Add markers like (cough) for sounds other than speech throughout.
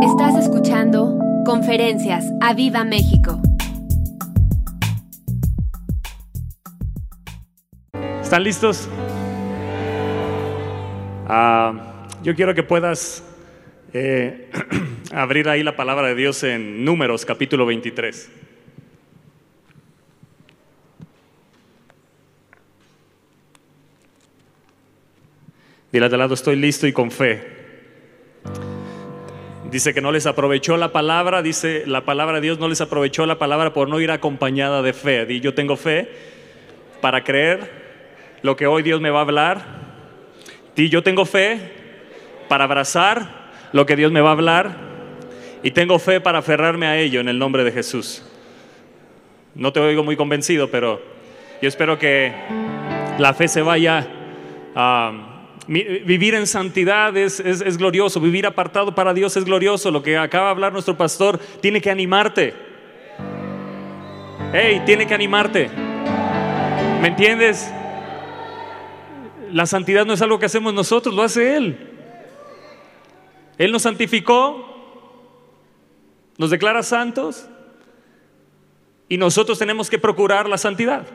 Estás escuchando Conferencias a Viva México. ¿Están listos? Ah, yo quiero que puedas eh, (clears throat) abrir ahí la palabra de Dios en Números capítulo 23. Dile de lado, estoy listo y con fe. Dice que no les aprovechó la palabra, dice la palabra de Dios no les aprovechó la palabra por no ir acompañada de fe. Di, yo tengo fe para creer lo que hoy Dios me va a hablar. Di, yo tengo fe para abrazar lo que Dios me va a hablar y tengo fe para aferrarme a ello en el nombre de Jesús. No te oigo muy convencido, pero yo espero que la fe se vaya a Vivir en santidad es, glorioso, vivir apartado para Dios es glorioso. Lo que acaba de hablar nuestro pastor tiene que animarte. Hey, tiene que animarte. ¿Me entiendes? La santidad no es algo que hacemos nosotros, lo hace Él. Él nos santificó, nos declara santos y nosotros tenemos que procurar la santidad,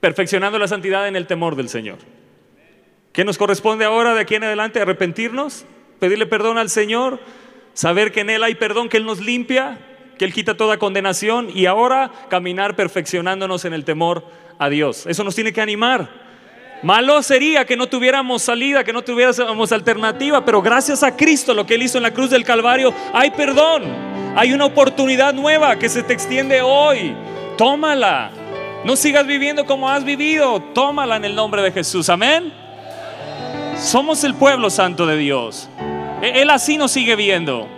perfeccionando la santidad en el temor del Señor. ¿Qué nos corresponde ahora de aquí en adelante? Arrepentirnos, pedirle perdón al Señor, saber que en Él hay perdón, que Él nos limpia, que Él quita toda condenación y ahora caminar perfeccionándonos en el temor a Dios. Eso nos tiene que animar. Malo sería que no tuviéramos salida, que no tuviéramos alternativa, pero gracias a Cristo, lo que Él hizo en la cruz del Calvario, hay perdón, hay una oportunidad nueva que se te extiende hoy. Tómala. No sigas viviendo como has vivido, tómala en el nombre de Jesús. Amén. Somos el pueblo santo de Dios. E, él así nos sigue viendo.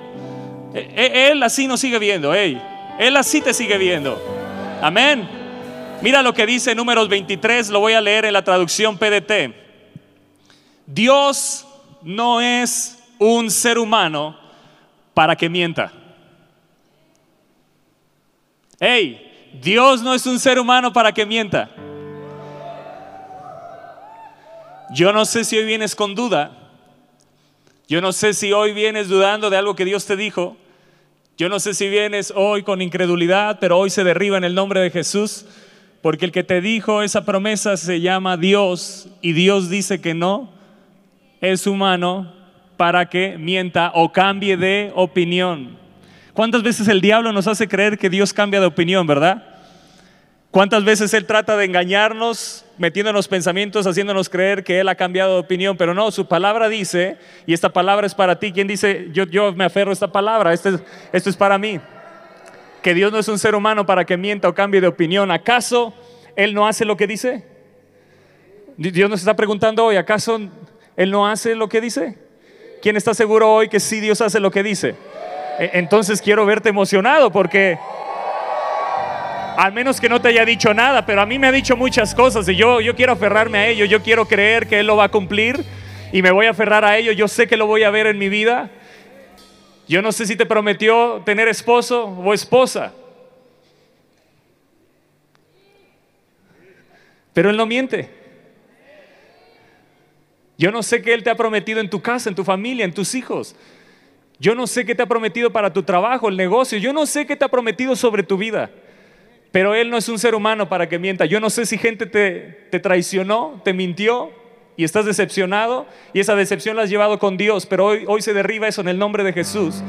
E, e, él así nos sigue viendo. Él así te sigue viendo. Amén. Mira lo que dice números 23, lo voy a leer en la traducción PDT. Dios no es un ser humano para que mienta. Hey, Dios no es un ser humano para que mienta. Yo no sé si hoy vienes con duda. Yo no sé si hoy vienes dudando de algo que Dios te dijo. Yo no sé si vienes hoy con incredulidad, pero hoy se derriba en el nombre de Jesús, porque el que te dijo esa promesa se llama Dios y Dios dice que no es humano para que mienta o cambie de opinión. ¿Cuántas veces el diablo nos hace creer que Dios cambia de opinión, verdad? ¿Cuántas veces Él trata de engañarnos, metiéndonos pensamientos, haciéndonos creer que Él ha cambiado de opinión? Pero no, su palabra dice, y esta palabra es para ti. ¿Quién dice, yo, yo me aferro a esta palabra? Esto es, esto es para mí. Que Dios no es un ser humano para que mienta o cambie de opinión. ¿Acaso Él no hace lo que dice? Dios nos está preguntando hoy, ¿acaso Él no hace lo que dice? ¿Quién está seguro hoy que sí Dios hace lo que dice? E, entonces quiero verte emocionado porque al menos que no te haya dicho nada, pero a mí me ha dicho muchas cosas y yo, yo quiero aferrarme a ello, yo quiero creer que Él lo va a cumplir y me voy a aferrar a ello, yo sé que lo voy a ver en mi vida. Yo no sé si te prometió tener esposo o esposa, pero Él no miente. Yo no sé qué Él te ha prometido en tu casa, en tu familia, en tus hijos. Yo no sé qué te ha prometido para tu trabajo, el negocio. Yo no sé qué te ha prometido sobre tu vida. Pero Él no es un ser humano para que mienta. Yo no sé si gente te, traicionó, te mintió y estás decepcionado y esa decepción la has llevado con Dios, pero hoy, hoy se derriba eso en el nombre de Jesús.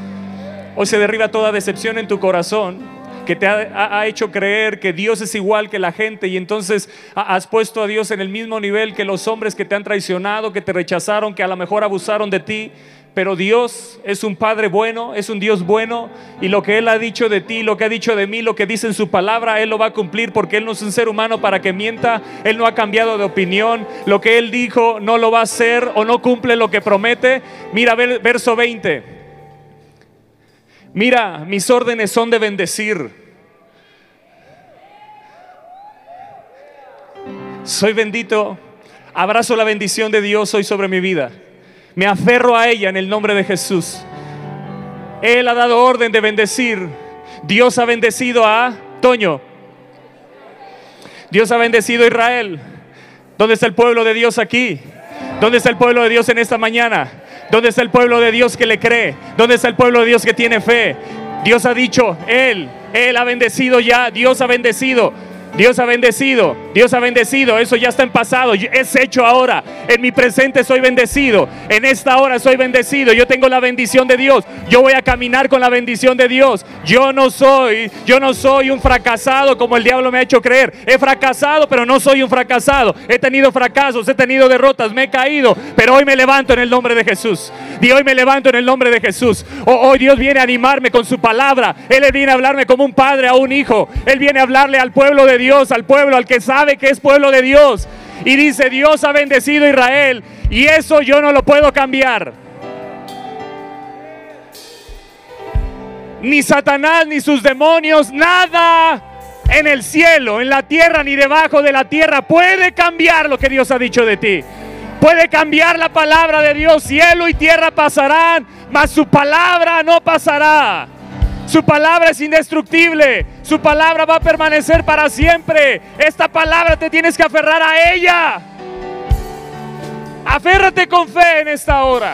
Hoy se derriba toda decepción en tu corazón que te ha, hecho creer que Dios es igual que la gente y entonces has puesto a Dios en el mismo nivel que los hombres que te han traicionado, que te rechazaron, que a lo mejor abusaron de ti. Pero Dios es un Padre bueno, es un Dios bueno y lo que Él ha dicho de ti, lo que ha dicho de mí, lo que dice en su palabra, Él lo va a cumplir porque Él no es un ser humano para que mienta, Él no ha cambiado de opinión, lo que Él dijo no lo va a hacer o no cumple lo que promete. Mira verso 20. Mira, mis órdenes son de bendecir. Soy bendito, abrazo la bendición de Dios hoy sobre mi vida. Me aferro a ella en el nombre de Jesús. Él ha dado orden de bendecir. Dios ha bendecido a Toño. Dios ha bendecido a Israel. ¿Dónde está el pueblo de Dios aquí? ¿Dónde está el pueblo de Dios en esta mañana? ¿Dónde está el pueblo de Dios que le cree? ¿Dónde está el pueblo de Dios que tiene fe? Dios ha dicho, Él, Él ha bendecido ya, Dios ha bendecido. Dios ha bendecido, Dios ha bendecido, eso ya está en pasado, es hecho ahora. En mi presente soy bendecido, en esta hora soy bendecido, yo tengo la bendición de Dios, yo voy a caminar con la bendición de Dios. Yo no soy, yo no soy un fracasado como el diablo me ha hecho creer. He fracasado, pero no soy un fracasado. He tenido fracasos, he tenido derrotas, me he caído, pero hoy me levanto en el nombre de Jesús. Y hoy me levanto en el nombre de Jesús. Hoy Dios viene a animarme con su palabra. Él viene a hablarme como un padre a un hijo. Él viene a hablarle al pueblo de Dios, al pueblo, al que sabe que es pueblo de Dios. Y dice, Dios ha bendecido a Israel. Y eso yo no lo puedo cambiar. Ni Satanás, ni sus demonios, nada en el cielo, en la tierra, ni debajo de la tierra puede cambiar lo que Dios ha dicho de ti. Puede cambiar la palabra de Dios. Cielo y tierra pasarán, mas su palabra no pasará. Su palabra es indestructible. Su palabra va a permanecer para siempre. Esta palabra te tienes que aferrar a ella. Aférrate con fe en esta hora.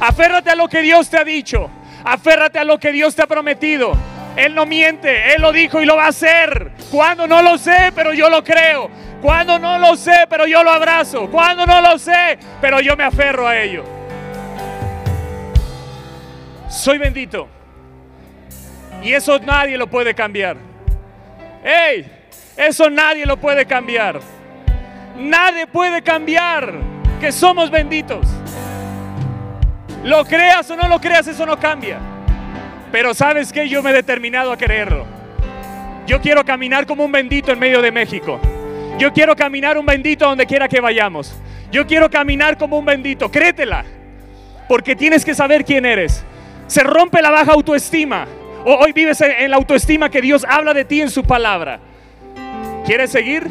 Aférrate a lo que Dios te ha dicho. Aférrate a lo que Dios te ha prometido. Él no miente, Él lo dijo y lo va a hacer. Cuando no lo sé, pero yo lo creo. Cuando no lo sé, pero yo lo abrazo. Cuando no lo sé, pero yo me aferro a ello. Soy bendito. Y eso nadie lo puede cambiar. ¡Ey! Eso nadie lo puede cambiar. Nadie puede cambiar que somos benditos. Lo creas o no lo creas, eso no cambia. Pero sabes que yo me he determinado a creerlo. Yo quiero caminar como un bendito en medio de México. Yo quiero caminar un bendito donde quiera que vayamos. Yo quiero caminar como un bendito. Créetela. Porque tienes que saber quién eres. Se rompe la baja autoestima. Hoy vives en la autoestima que Dios habla de ti en su palabra. ¿Quieres seguir?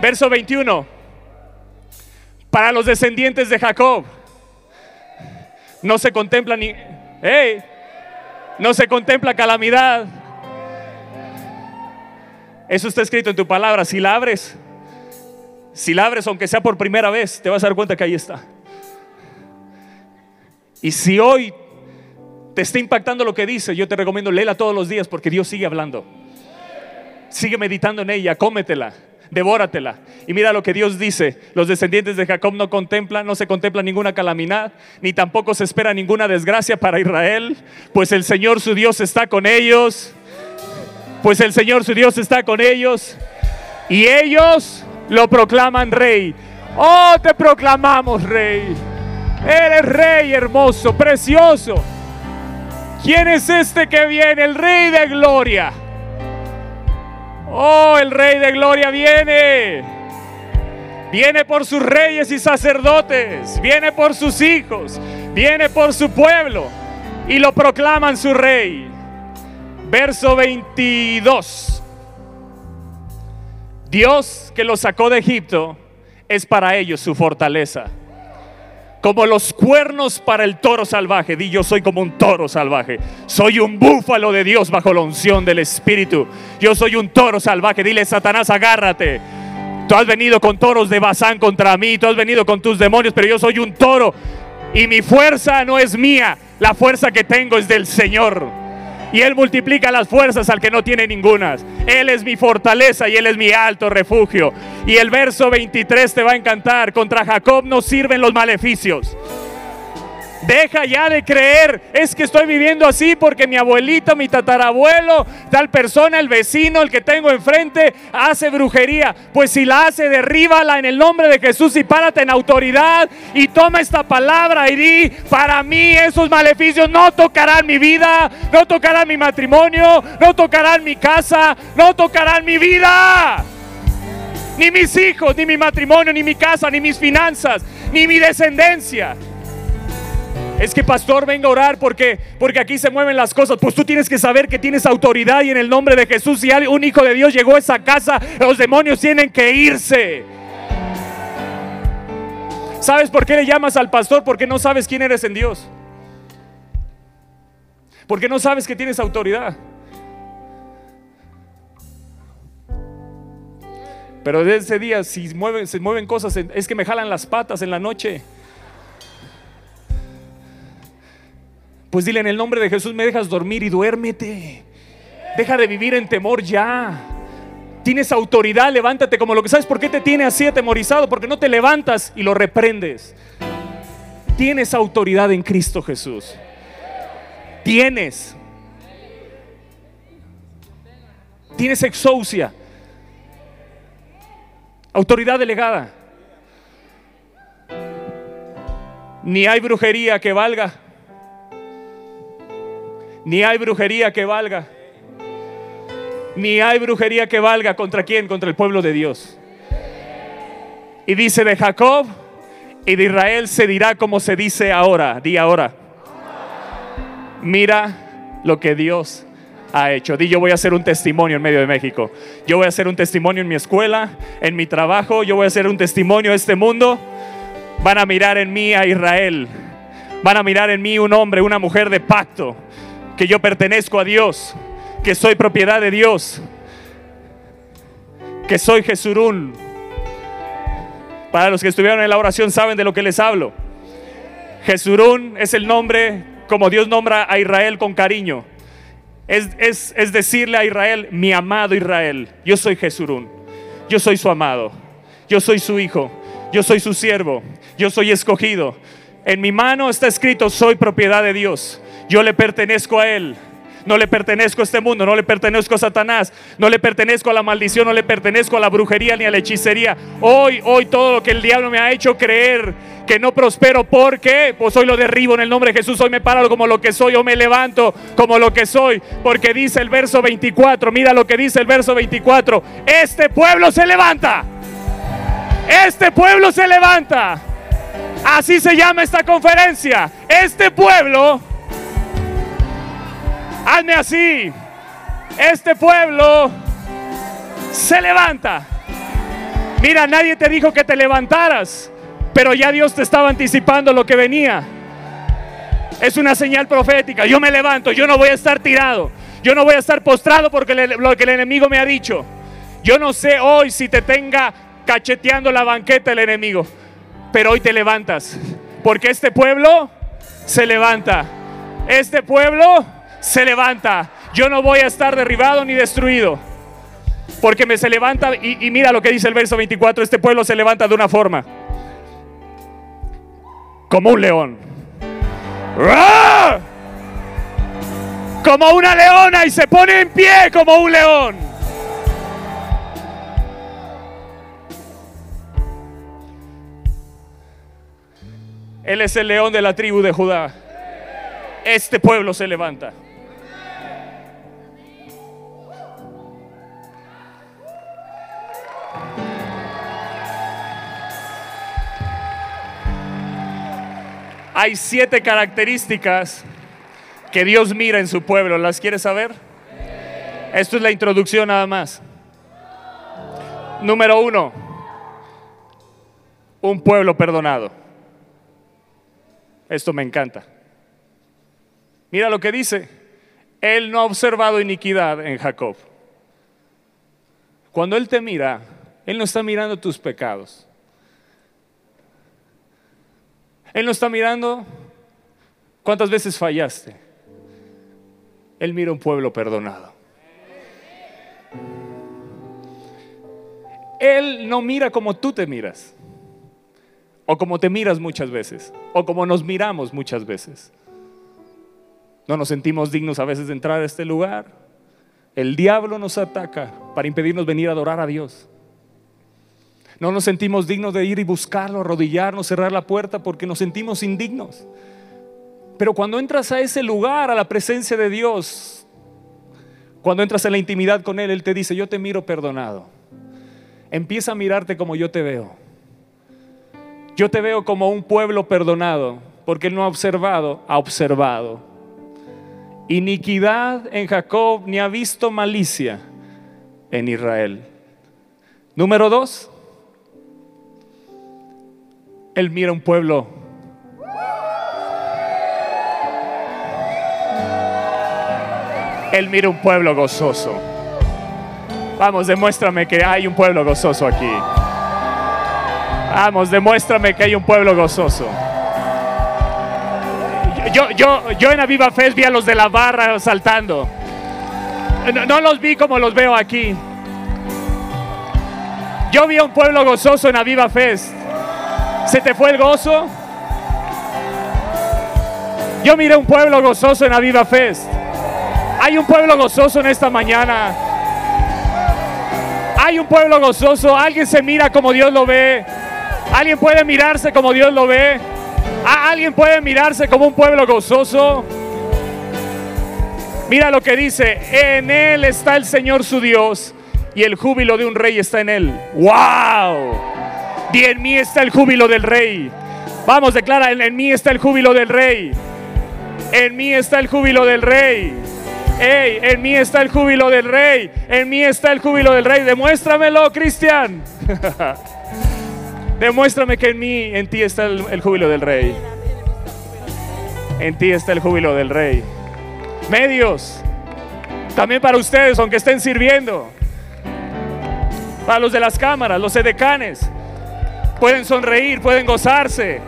Verso 21. Para los descendientes de Jacob no se contempla ni hey, no se contempla calamidad. Eso está escrito en tu palabra. Si la abres, si la abres, aunque sea por primera vez, te vas a dar cuenta que ahí está. Y si hoy te está impactando lo que dice, yo te recomiendo léela todos los días porque Dios sigue hablando. Sigue meditando en ella, cómetela, devóratela. Y mira lo que Dios dice, los descendientes de Jacob no contemplan, no se contempla ninguna calamidad, ni tampoco se espera ninguna desgracia para Israel, pues el Señor su Dios está con ellos. Pues el Señor su Dios está con ellos y ellos lo proclaman rey. Oh, te proclamamos rey. Eres rey hermoso, precioso. ¿Quién es este que viene? El Rey de Gloria. Oh, el Rey de Gloria viene. Viene por sus reyes y sacerdotes. Viene por sus hijos. Viene por su pueblo. Y lo proclaman su rey. Verso 22. Dios que los sacó de Egipto es para ellos su fortaleza como los cuernos para el toro salvaje. Di yo soy como un toro salvaje. Soy un búfalo de Dios bajo la unción del Espíritu. Yo soy un toro salvaje. Dile, Satanás, agárrate. Tú has venido con toros de Bazán contra mí. Tú has venido con tus demonios, pero yo soy un toro. Y mi fuerza no es mía. La fuerza que tengo es del Señor. Y Él multiplica las fuerzas al que no tiene ningunas. Él es mi fortaleza y Él es mi alto refugio. Y el verso 23 te va a encantar. Contra Jacob no sirven los maleficios. Deja ya de creer, es que estoy viviendo así porque mi abuelito, mi tatarabuelo, tal persona, el vecino, el que tengo enfrente, hace brujería. Pues si la hace, derríbala en el nombre de Jesús y párate en autoridad y toma esta palabra y di, para mí esos maleficios no tocarán mi vida, no tocarán mi matrimonio, no tocarán mi casa, no tocarán mi vida. Ni mis hijos, ni mi matrimonio, ni mi casa, ni mis finanzas, ni mi descendencia. Es que pastor, venga a orar porque, porque aquí se mueven las cosas. Pues tú tienes que saber que tienes autoridad y en el nombre de Jesús, si un hijo de Dios llegó a esa casa, los demonios tienen que irse. ¿Sabes por qué le llamas al pastor? Porque no sabes quién eres en Dios. Porque no sabes que tienes autoridad. Pero de ese día, si mueven, se mueven cosas, es que me jalan las patas en la noche. Pues dile en el nombre de Jesús, me dejas dormir y duérmete. Deja de vivir en temor ya. Tienes autoridad, levántate como lo que sabes. ¿Por qué te tiene así atemorizado? Porque no te levantas y lo reprendes. Tienes autoridad en Cristo Jesús. Tienes. Tienes exousia. Autoridad delegada. Ni hay brujería que valga. Ni hay brujería que valga. Ni hay brujería que valga contra quién, contra el pueblo de Dios. Y dice de Jacob y de Israel se dirá como se dice ahora, di ahora. Mira lo que Dios ha hecho. Di yo voy a hacer un testimonio en medio de México. Yo voy a hacer un testimonio en mi escuela, en mi trabajo. Yo voy a hacer un testimonio a este mundo. Van a mirar en mí a Israel. Van a mirar en mí un hombre, una mujer de pacto. Que yo pertenezco a Dios que soy propiedad de Dios, que soy Jesurún. Para los que estuvieron en la oración saben de lo que les hablo. Jesurún es el nombre como Dios nombra a Israel con cariño. Es, es, decirle a Israel, mi amado Israel, yo soy Jesurún, yo soy su amado, yo soy su hijo, yo soy su siervo, yo soy escogido. En mi mano está escrito, soy propiedad de Dios, yo le pertenezco a Él. No le pertenezco a este mundo, no le pertenezco a Satanás, no le pertenezco a la maldición, no le pertenezco a la brujería ni a la hechicería. Hoy, hoy todo lo que el diablo me ha hecho creer que no prospero, ¿por qué? Pues hoy lo derribo en el nombre de Jesús, hoy me paro como lo que soy, o me levanto como lo que soy, porque dice el verso 24, mira lo que dice el verso 24, este pueblo se levanta, este pueblo se levanta. Así se llama esta conferencia. Este pueblo Hazme así. Este pueblo se levanta. Mira, nadie te dijo que te levantaras, pero ya Dios te estaba anticipando lo que venía. Es una señal profética. Yo me levanto, yo no voy a estar tirado. Yo no voy a estar postrado porque lo que el enemigo me ha dicho. Yo no sé hoy si te tenga cacheteando la banqueta el enemigo, pero hoy te levantas. Porque este pueblo se levanta. Este pueblo se levanta. Yo no voy a estar derribado ni destruido. Porque me se levanta y, mira lo que dice el verso 24, este pueblo se levanta de una forma. Como un león. ¡Ah! Como una leona y se pone en pie como un león. Él es el león de la tribu de Judá. Este pueblo se levanta. Hay siete características que Dios mira en su pueblo. ¿Las quieres saber? Esto es la introducción nada más. Número uno, un pueblo perdonado. Esto me encanta. Mira lo que dice. Él no ha observado iniquidad en Jacob. Cuando Él te mira, Él no está mirando tus pecados. Él no está mirando cuántas veces fallaste. Él mira un pueblo perdonado. Él no mira como tú te miras, o como te miras muchas veces, o como nos miramos muchas veces. No nos sentimos dignos a veces de entrar a este lugar. El diablo nos ataca para impedirnos venir a adorar a Dios. No nos sentimos dignos de ir y buscarlo, arrodillarnos, cerrar la puerta porque nos sentimos indignos. Pero cuando entras a ese lugar, a la presencia de Dios, cuando entras en la intimidad con Él, Él te dice, yo te miro perdonado. Empieza a mirarte como yo te veo. Yo te veo como un pueblo perdonado, porque Él no ha observado, ha observado. Iniquidad en Jacob, ni ha visto malicia en Israel. Número dos, él mira un pueblo. Él mira un pueblo gozoso. Vamos, demuéstrame que hay un pueblo gozoso aquí. Vamos, demuéstrame que hay un pueblo gozoso. Yo, yo, yo en Aviva Fest vi a los de la barra saltando. No, no los vi como los veo aquí. Yo vi a un pueblo gozoso en Aviva Fest. ¿Se te fue el gozo? Yo miré un pueblo gozoso en Aviva Fest. Hay un pueblo gozoso en esta mañana. Hay un pueblo gozoso. Alguien se mira como Dios lo ve. Alguien puede mirarse como Dios lo ve. Alguien puede mirarse como un pueblo gozoso. Mira lo que dice. En Él está el Señor su Dios. Y el júbilo de un rey está en Él. ¡Wow! Y en mí está el júbilo del rey. Vamos, declara, en mí está el júbilo del rey. En mí está el júbilo del rey. Ey, en mí está el júbilo del rey. En mí está el júbilo del rey. Demuéstramelo, Cristian. (laughs) Demuéstrame que en mí, en ti está el, el júbilo del rey. En ti está el júbilo del rey. Medios. También para ustedes, aunque estén sirviendo. Para los de las cámaras, los edecanes. Pueden sonreír, pueden gozarse.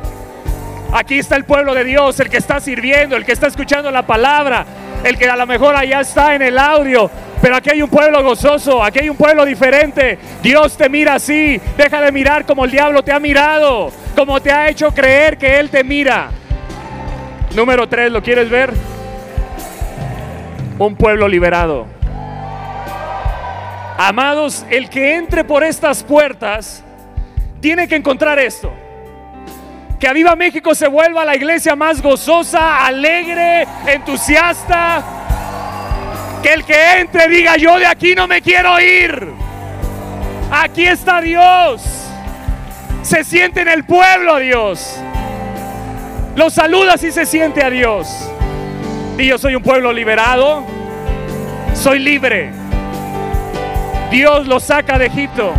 Aquí está el pueblo de Dios, el que está sirviendo, el que está escuchando la palabra, el que a lo mejor allá está en el audio. Pero aquí hay un pueblo gozoso, aquí hay un pueblo diferente. Dios te mira así. Deja de mirar como el diablo te ha mirado, como te ha hecho creer que Él te mira. Número tres, ¿lo quieres ver? Un pueblo liberado. Amados, el que entre por estas puertas tiene que encontrar esto. Que Aviva México se vuelva la iglesia más gozosa, alegre, entusiasta. Que el que entre diga, yo de aquí no me quiero ir. Aquí está Dios. Se siente en el pueblo a Dios. Lo saluda si se siente a Dios. Y yo soy un pueblo liberado. Soy libre. Dios lo saca de Egipto.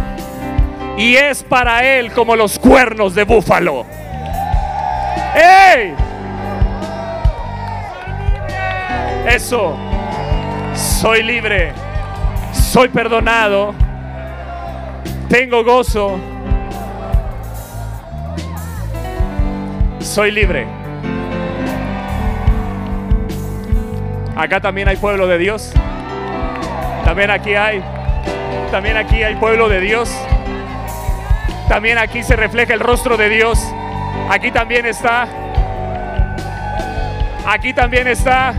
Y es para él como los cuernos de búfalo. ¡Ey! Eso. Soy libre. Soy perdonado. Tengo gozo. Soy libre. Acá también hay pueblo de Dios. También aquí hay. También aquí hay pueblo de Dios. También aquí se refleja el rostro de Dios. Aquí también está. Aquí también está.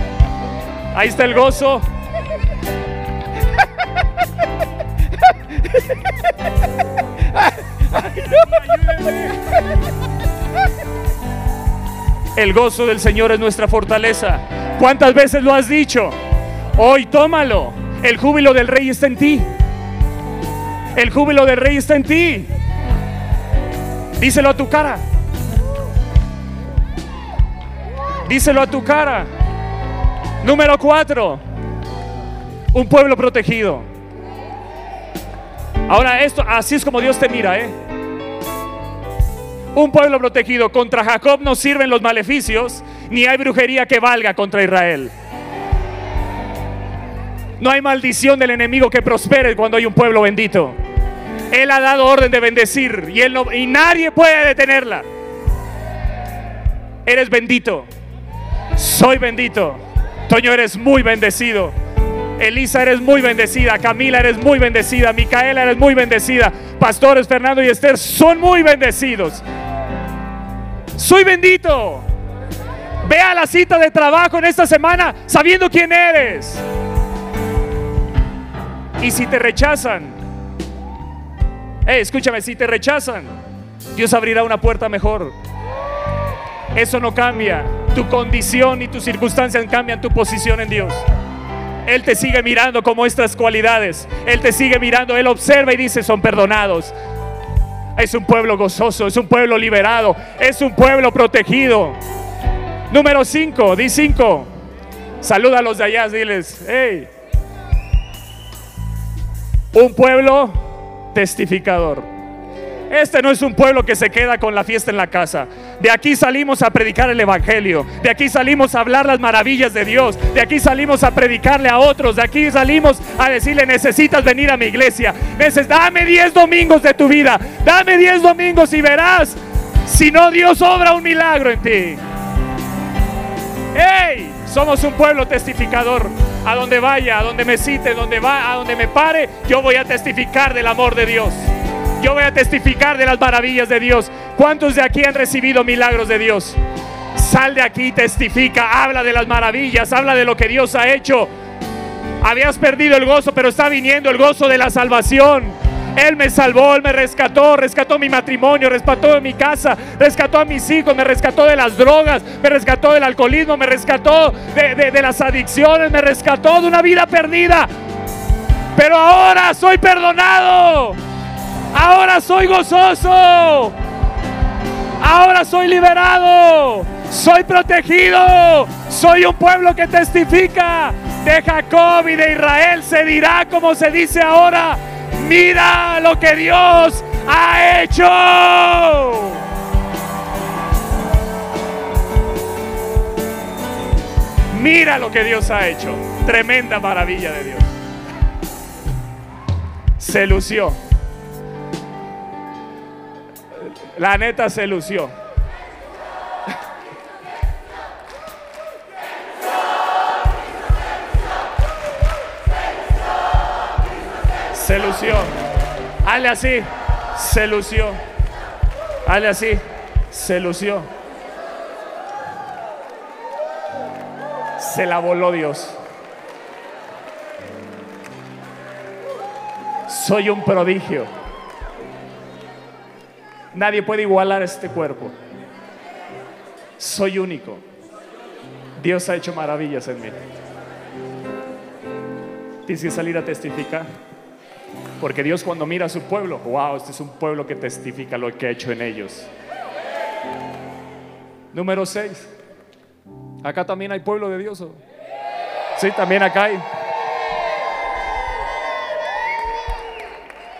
Ahí está el gozo. El gozo del Señor es nuestra fortaleza. ¿Cuántas veces lo has dicho? Hoy tómalo. El júbilo del rey está en ti. El júbilo del rey está en ti. Díselo a tu cara. Díselo a tu cara. Número cuatro. Un pueblo protegido. Ahora esto, así es como Dios te mira, ¿eh? Un pueblo protegido. Contra Jacob no sirven los maleficios, ni hay brujería que valga contra Israel. No hay maldición del enemigo que prospere cuando hay un pueblo bendito. Él ha dado orden de bendecir y, y nadie puede detenerla. Eres bendito. Soy bendito. Toño, eres muy bendecido. Elisa, eres muy bendecida. Camila, eres muy bendecida. Micaela, eres muy bendecida. Pastores Fernando y Esther son muy bendecidos. Soy bendito. Ve a la cita de trabajo en esta semana sabiendo quién eres. Y si te rechazan, escúchame, si te rechazan, Dios abrirá una puerta mejor. Eso no cambia. Tu condición y tus circunstancias cambian tu posición en Dios. Él te sigue mirando como estas cualidades. Él te sigue mirando, Él observa y dice, son perdonados. Es un pueblo gozoso, es un pueblo liberado, es un pueblo protegido. Número 5, di 5. Saluda a los de allá, diles, hey. Un pueblo testificador. Este no es un pueblo que se queda con la fiesta en la casa. De aquí salimos a predicar el Evangelio. De aquí salimos a hablar las maravillas de Dios. De aquí salimos a predicarle a otros. De aquí salimos a decirle, necesitas venir a mi iglesia. dame 10 domingos de tu vida. Dame 10 domingos y verás si no Dios obra un milagro en ti. ¡Ey! Somos un pueblo testificador. A donde vaya, a donde me cite, donde va, a donde me pare, yo voy a testificar del amor de Dios. Yo voy a testificar de las maravillas de Dios. ¿Cuántos de aquí han recibido milagros de Dios? Sal de aquí, testifica, habla de las maravillas, habla de lo que Dios ha hecho. Habías perdido el gozo, pero está viniendo el gozo de la salvación. Él me salvó, Él me rescató, rescató mi matrimonio, rescató mi casa, rescató a mis hijos, me rescató de las drogas, me rescató del alcoholismo, me rescató de, de las adicciones, me rescató de una vida perdida. Pero ahora soy perdonado. Ahora soy gozoso. Ahora soy liberado. Soy protegido. Soy un pueblo que testifica. De Jacob y de Israel se dirá como se dice ahora. Mira lo que Dios ha hecho. Mira lo que Dios ha hecho. Tremenda maravilla de Dios. Se lució. La neta se lució. Se lució. Hazle así. Se lució. Hazle así. Se lució. Se la voló Dios. Soy un prodigio. Nadie puede igualar este cuerpo. Soy único. Dios ha hecho maravillas en mí. Tienes que salir a testificar. Porque Dios cuando mira a su pueblo, wow, este es un pueblo que testifica lo que ha hecho en ellos. Número 6. Acá también hay pueblo de Dios. Sí, también acá hay.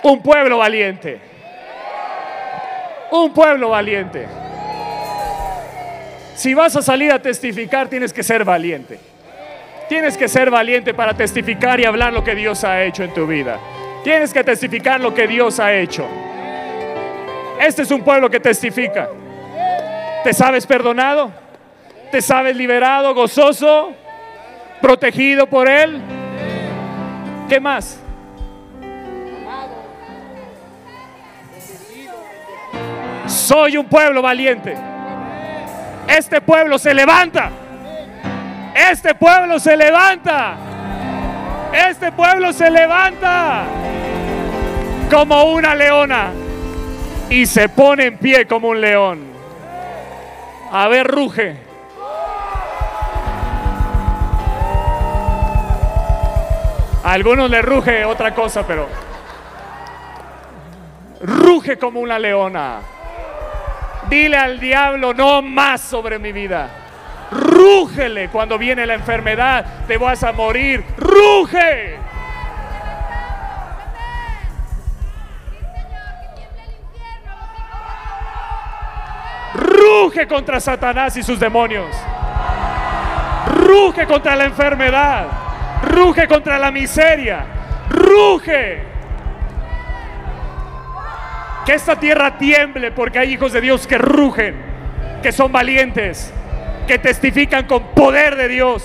Un pueblo valiente. Un pueblo valiente. Si vas a salir a testificar, tienes que ser valiente. Tienes que ser valiente para testificar y hablar lo que Dios ha hecho en tu vida. Tienes que testificar lo que Dios ha hecho. Este es un pueblo que testifica. ¿Te sabes perdonado? ¿Te sabes liberado, gozoso, protegido por Él? ¿Qué más? Soy un pueblo valiente. Este pueblo se levanta. Este pueblo se levanta. Este pueblo se levanta como una leona y se pone en pie como un león. A ver, ruge. A algunos le ruge otra cosa, pero ruge como una leona. Dile al diablo, no más sobre mi vida. Rúgele cuando viene la enfermedad, te vas a morir. Ruge. Ruge contra Satanás y sus demonios. Ruge contra la enfermedad. Ruge contra la miseria. Ruge. Que esta tierra tiemble porque hay hijos de Dios que rugen, que son valientes, que testifican con poder de Dios.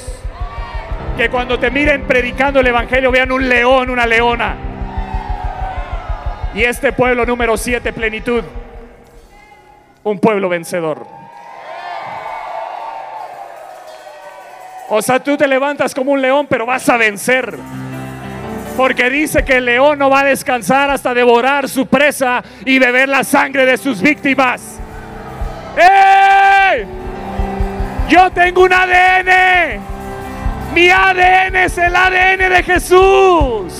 Que cuando te miren predicando el Evangelio vean un león, una leona. Y este pueblo número 7, plenitud. Un pueblo vencedor. O sea, tú te levantas como un león, pero vas a vencer. Porque dice que el león no va a descansar hasta devorar su presa y beber la sangre de sus víctimas. Yo tengo un ADN. Mi ADN es el ADN de Jesús.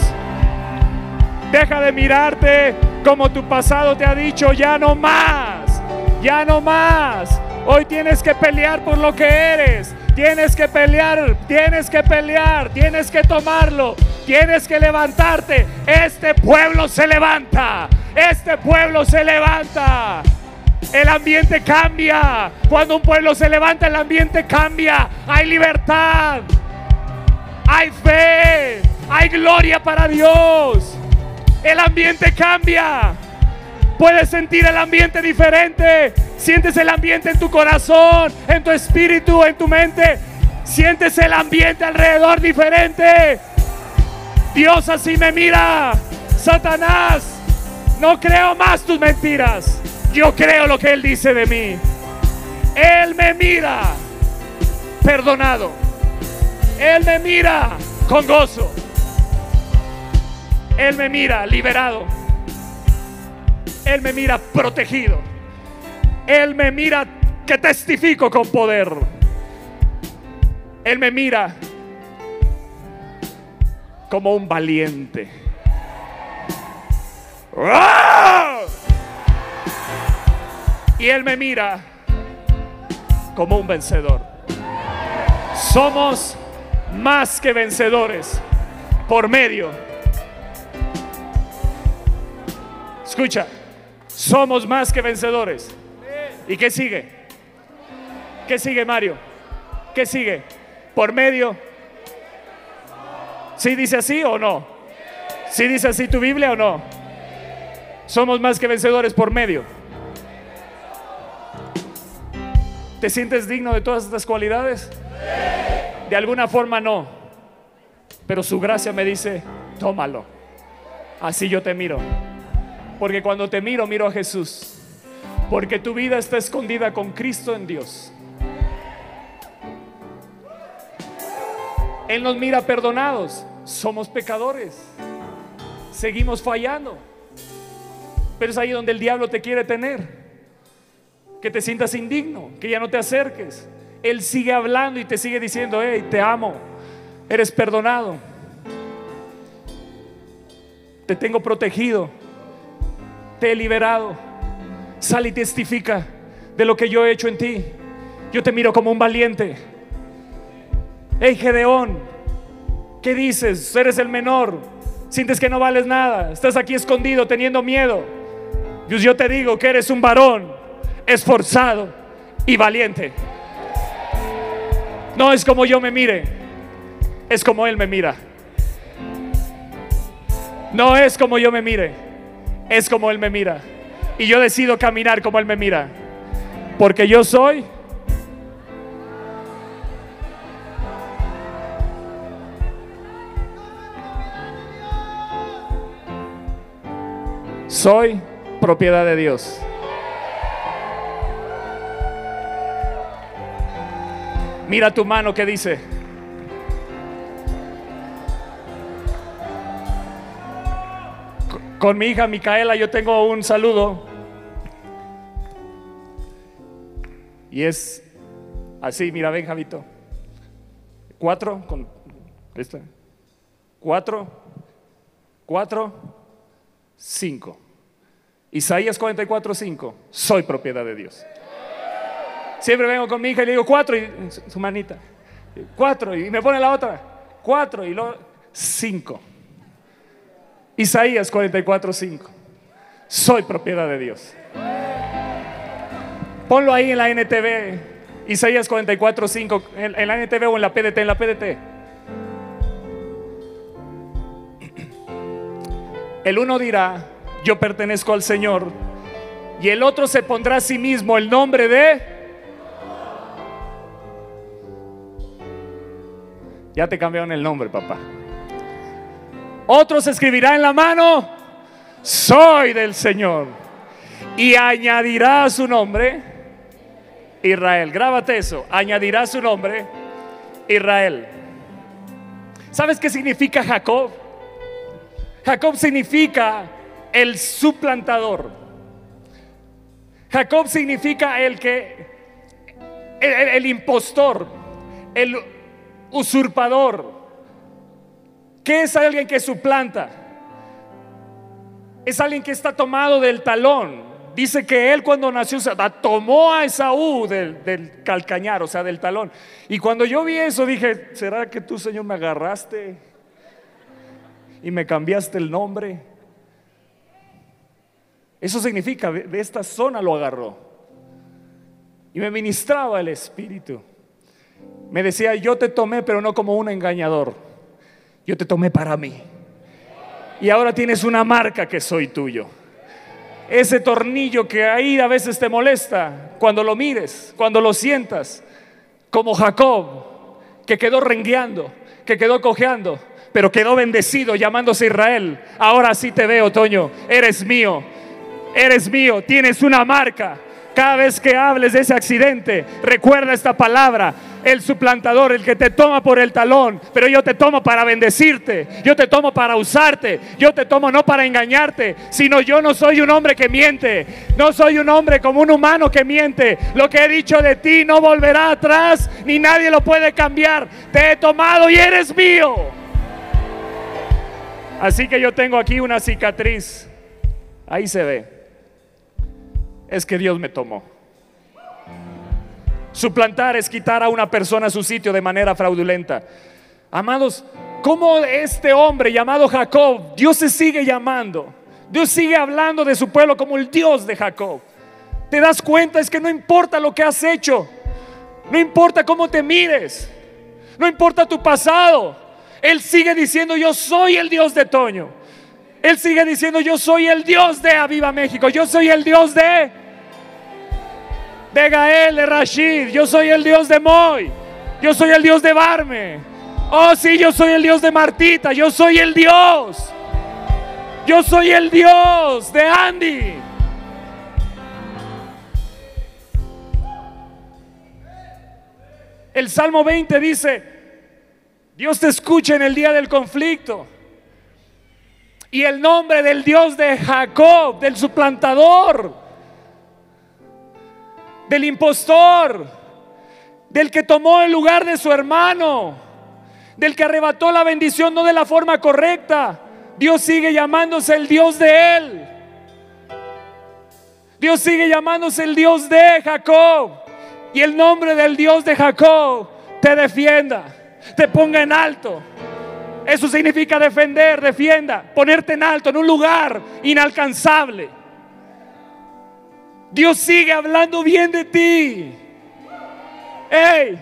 Deja de mirarte como tu pasado te ha dicho, ya no más, ya no más. Hoy tienes que pelear por lo que eres. Tienes que pelear, tienes que pelear, tienes que tomarlo, tienes que levantarte. Este pueblo se levanta, este pueblo se levanta. El ambiente cambia. Cuando un pueblo se levanta, el ambiente cambia. Hay libertad, hay fe, hay gloria para Dios. El ambiente cambia. Puedes sentir el ambiente diferente. Sientes el ambiente en tu corazón, en tu espíritu, en tu mente. Sientes el ambiente alrededor diferente. Dios así me mira. Satanás, no creo más tus mentiras. Yo creo lo que Él dice de mí. Él me mira perdonado. Él me mira con gozo. Él me mira liberado. Él me mira protegido. Él me mira que testifico con poder. Él me mira como un valiente. ¡Ah! Y Él me mira como un vencedor. Somos más que vencedores por medio. Escucha, somos más que vencedores. ¿Y qué sigue? ¿Qué sigue Mario? ¿Qué sigue? Por medio. ¿Sí dice así o no? ¿Sí dice así tu Biblia o no? Somos más que vencedores por medio. ¿Te sientes digno de todas estas cualidades? De alguna forma no. Pero su gracia me dice, tómalo. Así yo te miro. Porque cuando te miro, miro a Jesús. Porque tu vida está escondida con Cristo en Dios. Él nos mira perdonados. Somos pecadores. Seguimos fallando. Pero es ahí donde el diablo te quiere tener. Que te sientas indigno, que ya no te acerques. Él sigue hablando y te sigue diciendo, hey, te amo, eres perdonado. Te tengo protegido, te he liberado. Sal y testifica de lo que yo he hecho en ti. Yo te miro como un valiente. Hey Gedeón, ¿qué dices? Eres el menor. Sientes que no vales nada. Estás aquí escondido teniendo miedo. Dios, yo te digo que eres un varón esforzado y valiente. No es como yo me mire, es como Él me mira. No es como yo me mire, es como Él me mira. Y yo decido caminar como Él me mira. Porque yo soy soy propiedad de Dios. Mira tu mano que dice. Con mi hija Micaela yo tengo un saludo. Y es así, mira, ven Javito. Cuatro, con esta. Cuatro, cuatro, cinco. Isaías 44, 5. Soy propiedad de Dios. Siempre vengo con mi hija y le digo cuatro y su manita. Cuatro y me pone la otra. Cuatro y luego cinco. Isaías 44, 5. Soy propiedad de Dios. Ponlo ahí en la NTV. Isaías 44, 5. En, la NTV o en la PDT. En la PDT. El uno dirá, yo pertenezco al Señor. Y el otro se pondrá a sí mismo el nombre de Ya te cambiaron el nombre, papá. Otros escribirá en la mano, soy del Señor. Y añadirá su nombre, Israel. Grábate eso, añadirá su nombre, Israel. ¿Sabes qué significa Jacob? Jacob significa el suplantador. Jacob significa el que, el, el impostor, el usurpador. ¿Qué es alguien que suplanta? Es alguien que está tomado del talón. Dice que él cuando nació tomó a Esaú del, del, calcañar, o sea, del talón. Y cuando yo vi eso dije, ¿será que tú, Señor, me agarraste y me cambiaste el nombre? Eso significa, de esta zona lo agarró. Y me ministraba el Espíritu. Me decía, yo te tomé, pero no como un engañador. Yo te tomé para mí. Y ahora tienes una marca que soy tuyo. Ese tornillo que ahí a veces te molesta, cuando lo mires, cuando lo sientas, como Jacob, que quedó rengueando, que quedó cojeando, pero quedó bendecido llamándose Israel. Ahora sí te veo, Toño, eres mío, eres mío, tienes una marca. Cada vez que hables de ese accidente, recuerda esta palabra el suplantador, el que te toma por el talón, pero yo te tomo para bendecirte, yo te tomo para usarte, yo te tomo no para engañarte, sino yo no soy un hombre que miente, no soy un hombre como un humano que miente. Lo que he dicho de ti no volverá atrás, ni nadie lo puede cambiar. Te he tomado y eres mío. Así que yo tengo aquí una cicatriz, ahí se ve. Es que Dios me tomó. Suplantar es quitar a una persona su sitio de manera fraudulenta. Amados, como este hombre llamado Jacob, Dios se sigue llamando. Dios sigue hablando de su pueblo como el Dios de Jacob. Te das cuenta, es que no importa lo que has hecho, no importa cómo te mires, no importa tu pasado. Él sigue diciendo, yo soy el Dios de Toño. Él sigue diciendo, yo soy el Dios de Aviva México. Yo soy el Dios de de Gael, de Rashid. Yo soy el Dios de Moy. Yo soy el Dios de Barme. Oh, sí, yo soy el Dios de Martita. Yo soy el Dios. Yo soy el Dios de Andy. El Salmo 20 dice, Dios te escucha en el día del conflicto. Y el nombre del Dios de Jacob, del suplantador, del impostor, del que tomó el lugar de su hermano, del que arrebató la bendición no de la forma correcta. Dios sigue llamándose el Dios de él. Dios sigue llamándose el Dios de Jacob. Y el nombre del Dios de Jacob te defienda, te ponga en alto. Eso significa defender, defienda, ponerte en alto, en un lugar inalcanzable. Dios sigue hablando bien de ti. Hey,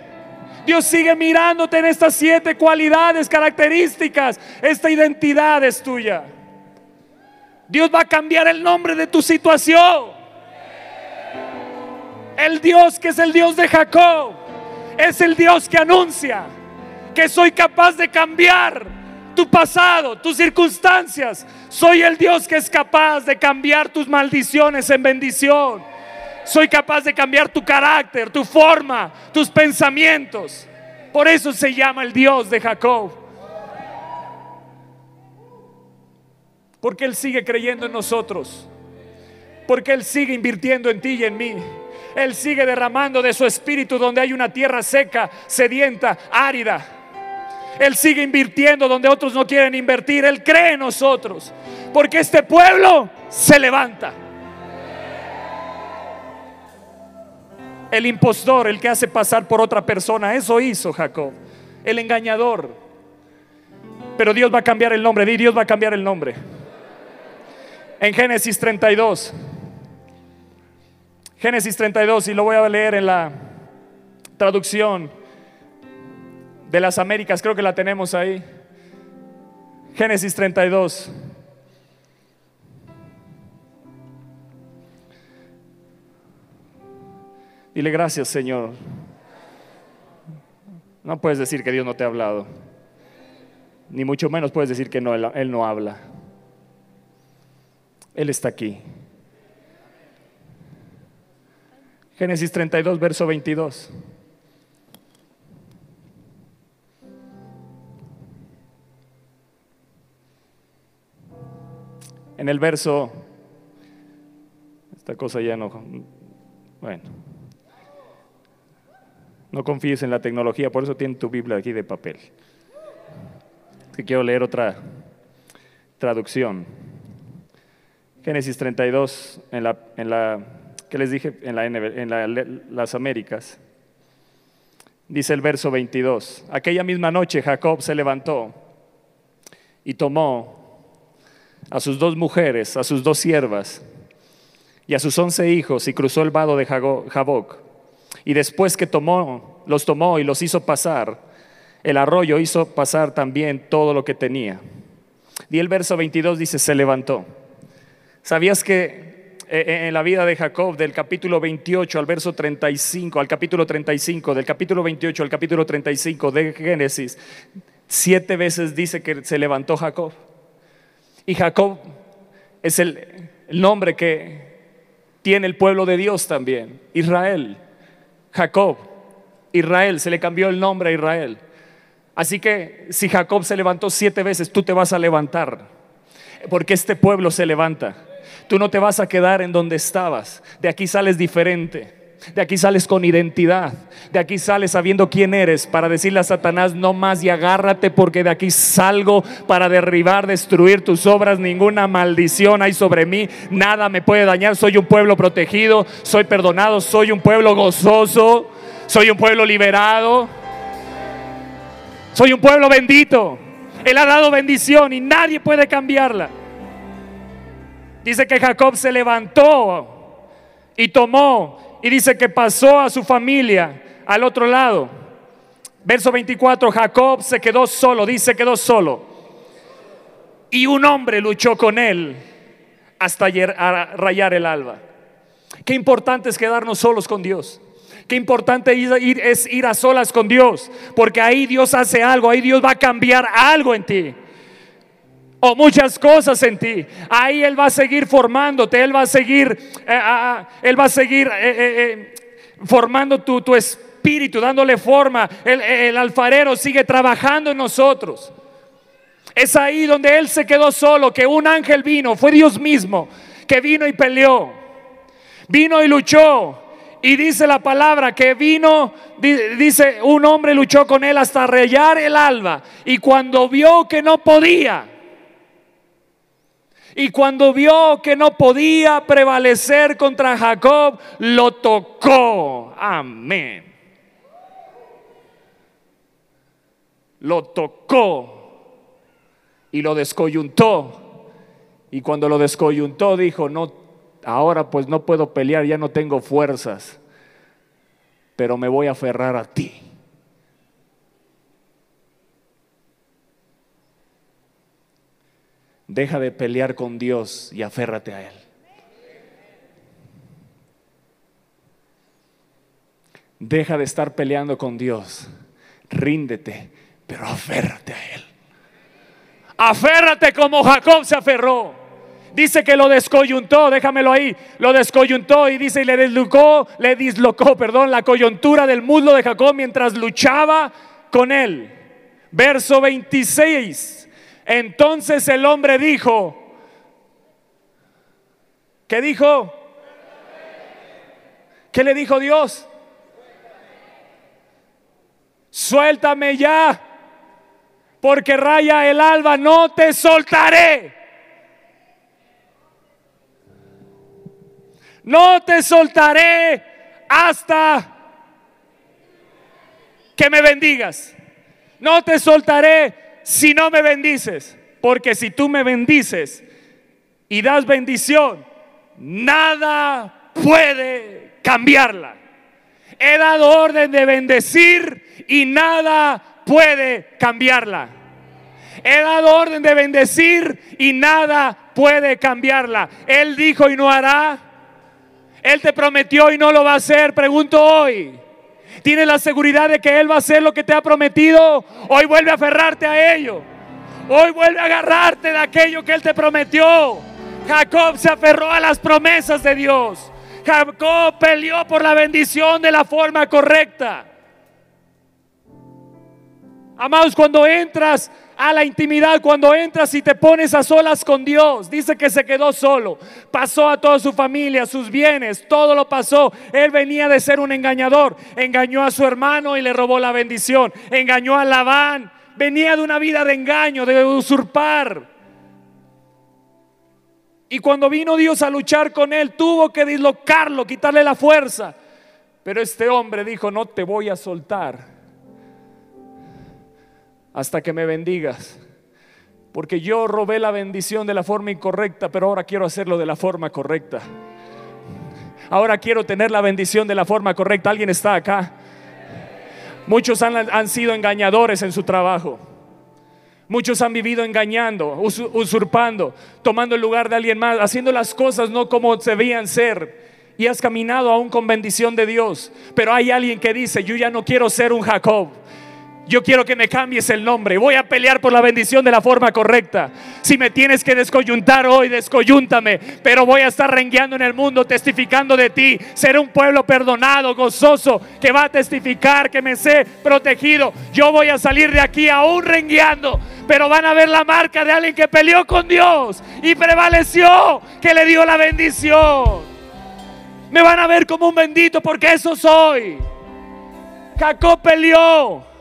Dios sigue mirándote en estas siete cualidades, características. Esta identidad es tuya. Dios va a cambiar el nombre de tu situación. El Dios que es el Dios de Jacob es el Dios que anuncia que soy capaz de cambiar tu pasado, tus circunstancias. Soy el Dios que es capaz de cambiar tus maldiciones en bendición. Soy capaz de cambiar tu carácter, tu forma, tus pensamientos. Por eso se llama el Dios de Jacob. Porque Él sigue creyendo en nosotros. Porque Él sigue invirtiendo en ti y en mí. Él sigue derramando de su espíritu donde hay una tierra seca, sedienta, árida. Él sigue invirtiendo donde otros no quieren invertir. Él cree en nosotros. Porque este pueblo se levanta. El impostor, el que hace pasar por otra persona. Eso hizo Jacob. El engañador. Pero Dios va a cambiar el nombre. Dios va a cambiar el nombre. En Génesis 32. Génesis 32, y lo voy a leer en la traducción de las Américas, creo que la tenemos ahí. Génesis 32. Dile gracias, Señor. No puedes decir que Dios no te ha hablado. Ni mucho menos puedes decir que no, Él no habla. Él está aquí. Génesis 32, verso 22. En el verso, esta cosa ya no, bueno, no confíes en la tecnología, por eso tiene tu Biblia aquí de papel. Que quiero leer otra traducción. Génesis 32, en la, en la que les dije? En, la, en las Américas. Dice el verso 22. Aquella misma noche Jacob se levantó y tomó a sus dos mujeres, a sus dos siervas y a sus once hijos y cruzó el vado de Jaboc. Y después que tomó, los tomó y los hizo pasar, el arroyo hizo pasar también todo lo que tenía. Y el verso 22 dice, se levantó. ¿Sabías que eh, en la vida de Jacob, del capítulo 28 al verso 35, al capítulo 35, del capítulo 28 al capítulo 35 de Génesis, siete veces dice que se levantó Jacob. Y Jacob es el, el nombre que tiene el pueblo de Dios también, Israel, Jacob, Israel, se le cambió el nombre a Israel. Así que si Jacob se levantó siete veces, tú te vas a levantar, porque este pueblo se levanta. Tú no te vas a quedar en donde estabas. De aquí sales diferente. De aquí sales con identidad. De aquí sales sabiendo quién eres para decirle a Satanás, no más y agárrate porque de aquí salgo para derribar, destruir tus obras. Ninguna maldición hay sobre mí. Nada me puede dañar. Soy un pueblo protegido. Soy perdonado. Soy un pueblo gozoso. Soy un pueblo liberado. Soy un pueblo bendito. Él ha dado bendición y nadie puede cambiarla. Dice que Jacob se levantó y tomó y dice que pasó a su familia al otro lado. Verso 24, Jacob se quedó solo, dice quedó solo. Y un hombre luchó con él hasta rayar el alba. Qué importante es quedarnos solos con Dios. Qué importante es ir a solas con Dios, porque ahí Dios hace algo, ahí Dios va a cambiar algo en ti o muchas cosas en ti. Ahí Él va a seguir formándote, Él va a seguir, eh, ah, ah, Él va a seguir eh, eh, formando tu, tu, espíritu, dándole forma. El, el alfarero sigue trabajando en nosotros. Es ahí donde Él se quedó solo, que un ángel vino, fue Dios mismo, que vino y peleó, vino y luchó. Y dice la palabra que vino, dice, un hombre luchó con él hasta rayar el alba. Y cuando vio que no podía, y cuando vio que no podía prevalecer contra Jacob, lo tocó. Amén. Lo tocó y lo descoyuntó. Y cuando lo descoyuntó dijo, no, ahora pues no puedo pelear, ya no tengo fuerzas, pero me voy a aferrar a ti. Deja de pelear con Dios y aférrate a Él. Deja de estar peleando con Dios. Ríndete, pero aférrate a Él. Aférrate como Jacob se aferró. Dice que lo descoyuntó, déjamelo ahí, lo descoyuntó y dice y le deslocó, le dislocó, perdón, la coyuntura del muslo de Jacob mientras luchaba con él. Verso 26. Entonces el hombre dijo, ¿qué dijo? ¿Qué le dijo Dios? Suéltame ya, porque raya el alba, no te soltaré. No te soltaré hasta que me bendigas. No te soltaré si no me bendices, porque si tú me bendices y das bendición, nada puede cambiarla. He dado orden de bendecir y nada puede cambiarla. He dado orden de bendecir y nada puede cambiarla. Él dijo y no hará. Él te prometió y no lo va a hacer. Pregunto hoy. ¿Tienes la seguridad de que Él va a hacer lo que te ha prometido? Hoy vuelve a aferrarte a ello. Hoy vuelve a agarrarte de aquello que Él te prometió. Jacob se aferró a las promesas de Dios. Jacob peleó por la bendición de la forma correcta. Amados, cuando entras a la intimidad, cuando entras y te pones a solas con Dios, dice que se quedó solo, pasó a toda su familia, sus bienes, todo lo pasó. Él venía de ser un engañador, engañó a su hermano y le robó la bendición, engañó a Labán, venía de una vida de engaño, de usurpar. Y cuando vino Dios a luchar con él, tuvo que dislocarlo, quitarle la fuerza. Pero este hombre dijo, no te voy a soltar hasta que me bendigas. Porque yo robé la bendición de la forma incorrecta, pero ahora quiero hacerlo de la forma correcta. Ahora quiero tener la bendición de la forma correcta. ¿Alguien está acá? Muchos han, sido engañadores en su trabajo. Muchos han vivido engañando, usurpando, tomando el lugar de alguien más, haciendo las cosas no como debían ser. Y has caminado aún con bendición de Dios. Pero hay alguien que dice, yo ya no quiero ser un Jacob. Yo quiero que me cambies el nombre. Voy a pelear por la bendición de la forma correcta. Si me tienes que descoyuntar hoy, descoyúntame. Pero voy a estar rengueando en el mundo, testificando de ti. Ser un pueblo perdonado, gozoso, que va a testificar que me sé protegido. Yo voy a salir de aquí aún rengueando. Pero van a ver la marca de alguien que peleó con Dios y prevaleció, que le dio la bendición. Me van a ver como un bendito porque eso soy. Jacob peleó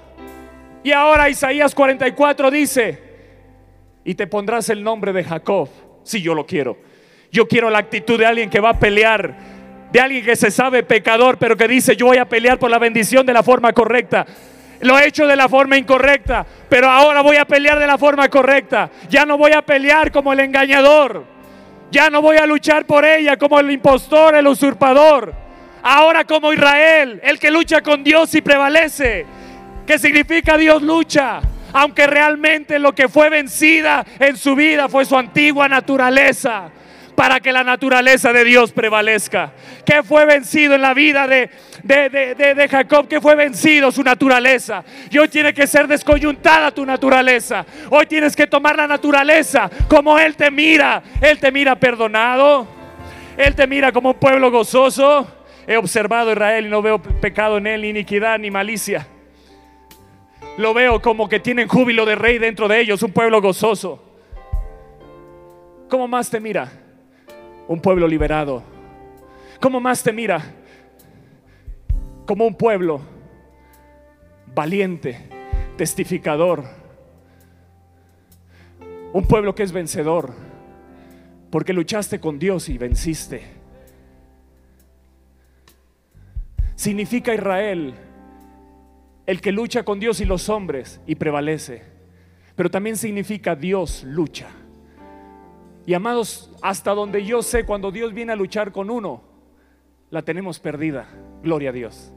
y ahora Isaías 44 dice, y te pondrás el nombre de Jacob, si yo lo quiero. Yo quiero la actitud de alguien que va a pelear, de alguien que se sabe pecador, pero que dice, yo voy a pelear por la bendición de la forma correcta. Lo he hecho de la forma incorrecta, pero ahora voy a pelear de la forma correcta. Ya no voy a pelear como el engañador. Ya no voy a luchar por ella como el impostor, el usurpador. Ahora como Israel, el que lucha con Dios y prevalece. ¿Qué significa Dios lucha? Aunque realmente lo que fue vencida en su vida fue su antigua naturaleza para que la naturaleza de Dios prevalezca. ¿Qué fue vencido en la vida de, de, Jacob? ¿Qué fue vencido? Su naturaleza. Y hoy tiene que ser descoyuntada tu naturaleza. Hoy tienes que tomar la naturaleza como Él te mira. Él te mira perdonado. Él te mira como un pueblo gozoso. He observado a Israel y no veo pecado en él, ni iniquidad, ni malicia. Lo veo como que tienen júbilo de rey dentro de ellos, un pueblo gozoso. ¿Cómo más te mira? Un pueblo liberado. ¿Cómo más te mira? Como un pueblo valiente, testificador. Un pueblo que es vencedor, porque luchaste con Dios y venciste. Significa Israel el que lucha con Dios y los hombres y prevalece. Pero también significa Dios lucha. Y amados, hasta donde yo sé, cuando Dios viene a luchar con uno, la tenemos perdida. Gloria a Dios.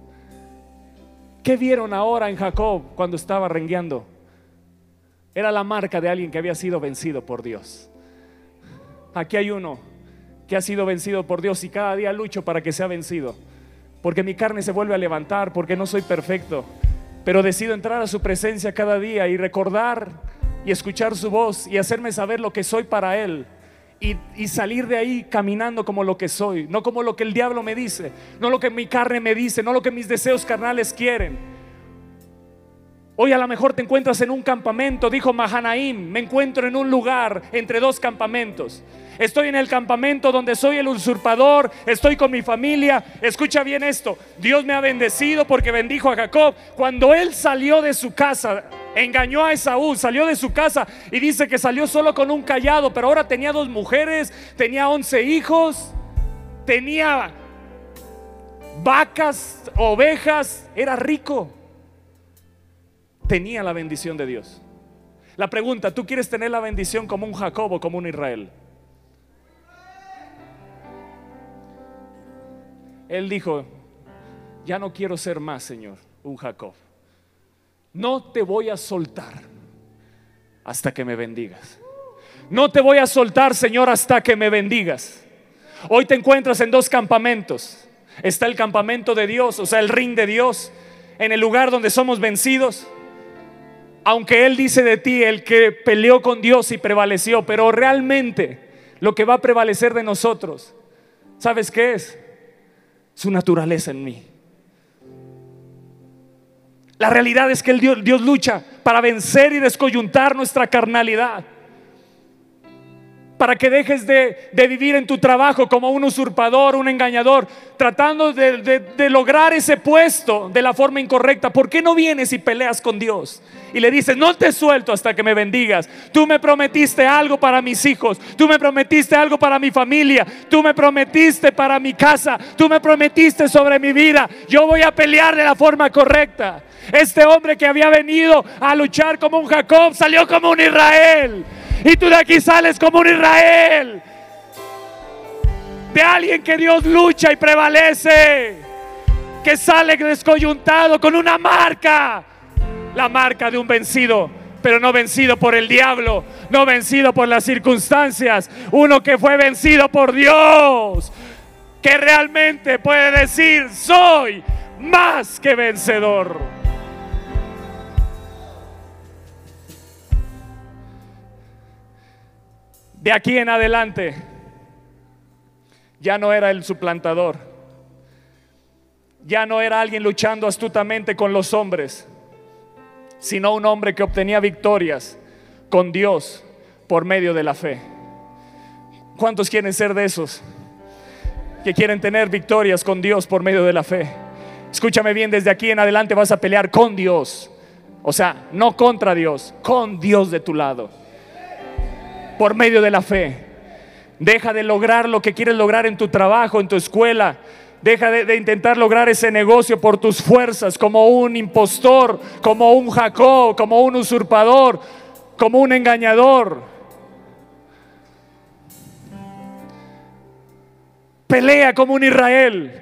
¿Qué vieron ahora en Jacob cuando estaba rengueando? Era la marca de alguien que había sido vencido por Dios. Aquí hay uno que ha sido vencido por Dios y cada día lucho para que sea vencido. Porque mi carne se vuelve a levantar, porque no soy perfecto pero decido entrar a su presencia cada día y recordar y escuchar su voz y hacerme saber lo que soy para Él. Y, salir de ahí caminando como lo que soy, no como lo que el diablo me dice, no lo que mi carne me dice, no lo que mis deseos carnales quieren. Hoy a lo mejor te encuentras en un campamento, dijo Mahanaim, me encuentro en un lugar entre dos campamentos. Estoy en el campamento donde soy el usurpador, estoy con mi familia. Escucha bien esto, Dios me ha bendecido porque bendijo a Jacob. Cuando él salió de su casa, engañó a Esaú, salió de su casa y dice que salió solo con un callado, pero ahora tenía dos mujeres, tenía once hijos, tenía vacas, ovejas, era rico tenía la bendición de Dios. La pregunta, ¿tú quieres tener la bendición como un Jacob o como un Israel? Él dijo, ya no quiero ser más, Señor, un Jacob. No te voy a soltar hasta que me bendigas. No te voy a soltar, Señor, hasta que me bendigas. Hoy te encuentras en dos campamentos. Está el campamento de Dios, o sea, el ring de Dios, en el lugar donde somos vencidos aunque Él dice de ti, el que peleó con Dios y prevaleció, pero realmente lo que va a prevalecer de nosotros, ¿sabes qué es? Su naturaleza en mí. La realidad es que el Dios, Dios lucha para vencer y descoyuntar nuestra carnalidad para que dejes de, vivir en tu trabajo como un usurpador, un engañador, tratando de, de, lograr ese puesto de la forma incorrecta. ¿Por qué no vienes y peleas con Dios? Y le dices, no te suelto hasta que me bendigas. Tú me prometiste algo para mis hijos, tú me prometiste algo para mi familia, tú me prometiste para mi casa, tú me prometiste sobre mi vida. Yo voy a pelear de la forma correcta. Este hombre que había venido a luchar como un Jacob salió como un Israel. Y tú de aquí sales como un Israel. De alguien que Dios lucha y prevalece. Que sale descoyuntado con una marca. La marca de un vencido. pero no vencido por el diablo, no vencido por las circunstancias, uno que fue vencido por Dios, que realmente puede decir, soy más que vencedor. De aquí en adelante, ya no era el suplantador, ya no era alguien luchando astutamente con los hombres, sino un hombre que obtenía victorias con Dios por medio de la fe. ¿Cuántos quieren ser de esos? Que quieren tener victorias con Dios por medio de la fe. Escúchame bien, desde aquí en adelante vas a pelear con Dios. O sea, no contra Dios, con Dios de tu lado por medio de la fe. Deja de lograr lo que quieres lograr en tu trabajo, en tu escuela. Deja de, intentar lograr ese negocio por tus fuerzas, como un impostor, como un Jacob, como un usurpador, como un engañador. Pelea como un Israel,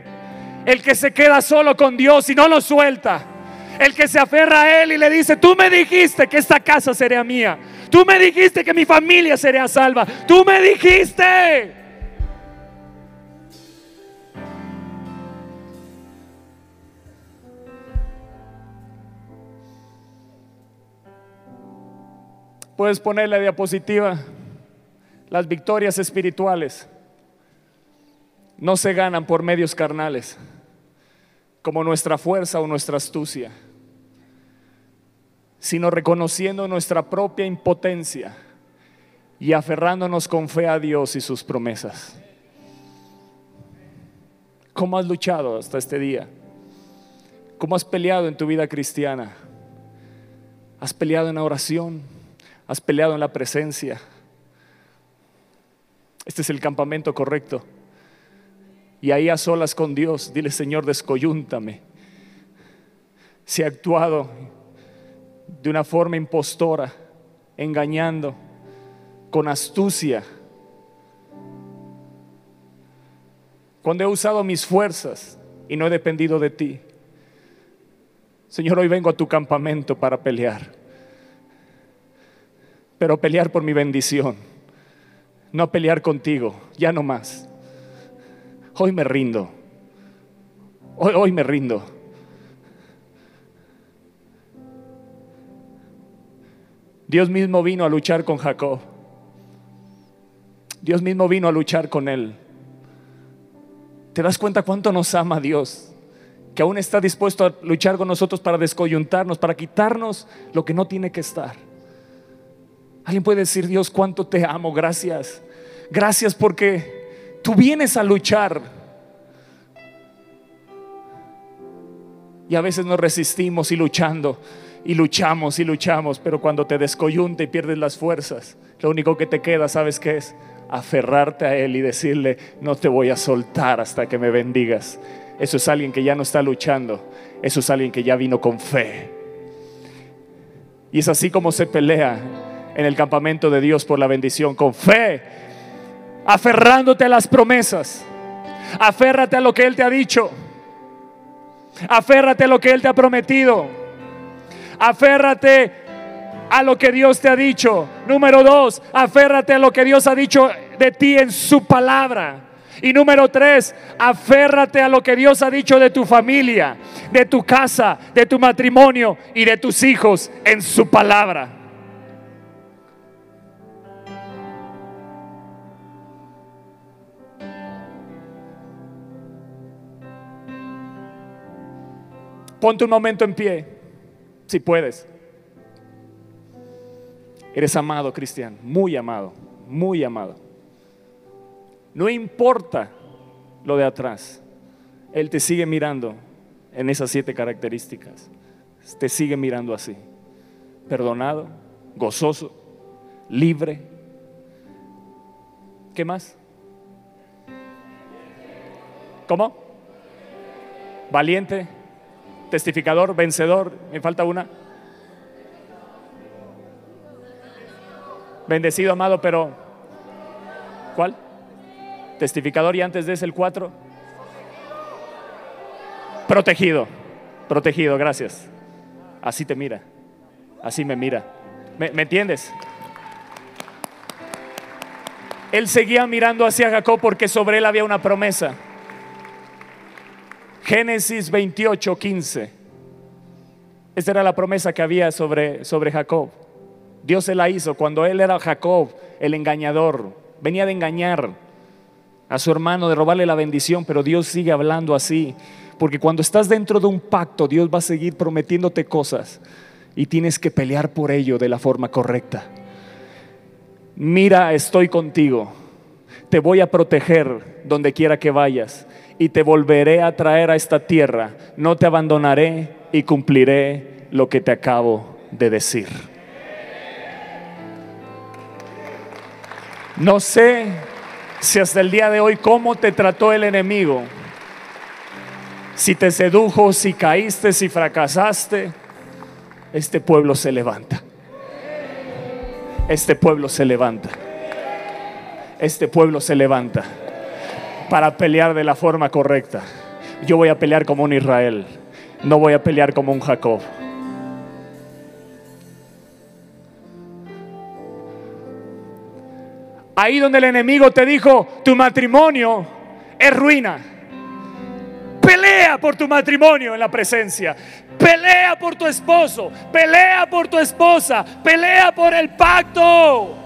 el que se queda solo con Dios y no lo suelta. El que se aferra a Él y le dice, tú me dijiste que esta casa sería mía. Tú me dijiste que mi familia sería salva. Tú me dijiste. Puedes poner la diapositiva. Las victorias espirituales no se ganan por medios carnales, como nuestra fuerza o nuestra astucia sino reconociendo nuestra propia impotencia y aferrándonos con fe a Dios y sus promesas. ¿Cómo has luchado hasta este día? ¿Cómo has peleado en tu vida cristiana? ¿Has peleado en la oración? ¿Has peleado en la presencia? Este es el campamento correcto. Y ahí a solas con Dios, dile Señor, descoyúntame. Si he actuado de una forma impostora, engañando, con astucia. Cuando he usado mis fuerzas y no he dependido de ti. Señor, hoy vengo a tu campamento para pelear. Pero pelear por mi bendición. No pelear contigo, ya no más. Hoy me rindo. Hoy, hoy me rindo. Dios mismo vino a luchar con Jacob. Dios mismo vino a luchar con él. ¿Te das cuenta cuánto nos ama Dios? Que aún está dispuesto a luchar con nosotros para descoyuntarnos, para quitarnos lo que no tiene que estar. Alguien puede decir, Dios, cuánto te amo, gracias. Gracias porque tú vienes a luchar. Y a veces nos resistimos y luchando y luchamos y luchamos, pero cuando te descoyunte y pierdes las fuerzas, lo único que te queda, ¿sabes qué es? Aferrarte a Él y decirle, no te voy a soltar hasta que me bendigas. Eso es alguien que ya no está luchando, eso es alguien que ya vino con fe. Y es así como se pelea en el campamento de Dios por la bendición, con fe, aferrándote a las promesas, aférrate a lo que Él te ha dicho, aférrate a lo que Él te ha prometido. Aférrate a lo que Dios te ha dicho. Número dos, aférrate a lo que Dios ha dicho de ti en su palabra. Y número tres, aférrate a lo que Dios ha dicho de tu familia, de tu casa, de tu matrimonio y de tus hijos en su palabra. Ponte un momento en pie si puedes. Eres amado, Cristian, muy amado, muy amado. No importa lo de atrás, Él te sigue mirando en esas siete características. Te sigue mirando así, perdonado, gozoso, libre. ¿Qué más? ¿Cómo? Valiente, testificador, vencedor, me falta una. Bendecido, amado, pero ¿cuál? Testificador y antes de ese el cuatro. Protegido, protegido, gracias. Así te mira, así me mira. ¿Me, me entiendes? Él seguía mirando hacia Jacob porque sobre él había una promesa. Génesis 28, 15. Esta era la promesa que había sobre, sobre Jacob. Dios se la hizo cuando él era Jacob, el engañador. Venía de engañar a su hermano, de robarle la bendición, pero Dios sigue hablando así. Porque cuando estás dentro de un pacto, Dios va a seguir prometiéndote cosas y tienes que pelear por ello de la forma correcta. Mira, estoy contigo. Te voy a proteger donde quiera que vayas y te volveré a traer a esta tierra. No te abandonaré y cumpliré lo que te acabo de decir. No sé si hasta el día de hoy cómo te trató el enemigo. Si te sedujo, si caíste, si fracasaste, este pueblo se levanta. Este pueblo se levanta. Este pueblo se levanta para pelear de la forma correcta. Yo voy a pelear como un Israel, no voy a pelear como un Jacob. Ahí donde el enemigo te dijo, tu matrimonio es ruina. Pelea por tu matrimonio en la presencia. Pelea por tu esposo. Pelea por tu esposa. Pelea por el pacto.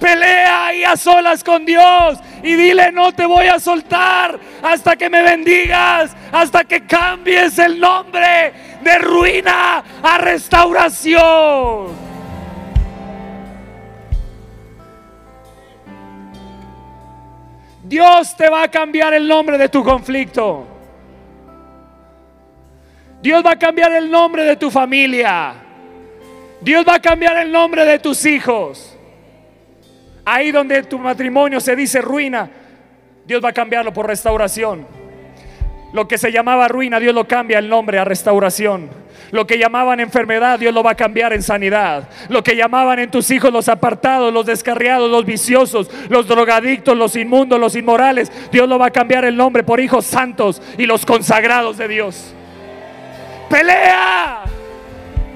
Pelea ahí a solas con Dios y dile no te voy a soltar hasta que me bendigas, hasta que cambies el nombre de ruina a restauración. Dios te va a cambiar el nombre de tu conflicto. Dios va a cambiar el nombre de tu familia. Dios va a cambiar el nombre de tus hijos. Ahí donde tu matrimonio se dice ruina, Dios va a cambiarlo por restauración. Lo que se llamaba ruina, Dios lo cambia el nombre a restauración. Lo que llamaban enfermedad, Dios lo va a cambiar en sanidad. Lo que llamaban en tus hijos los apartados, los descarriados, los viciosos, los drogadictos, los inmundos, los inmorales, Dios lo va a cambiar el nombre por hijos santos y los consagrados de Dios. Pelea,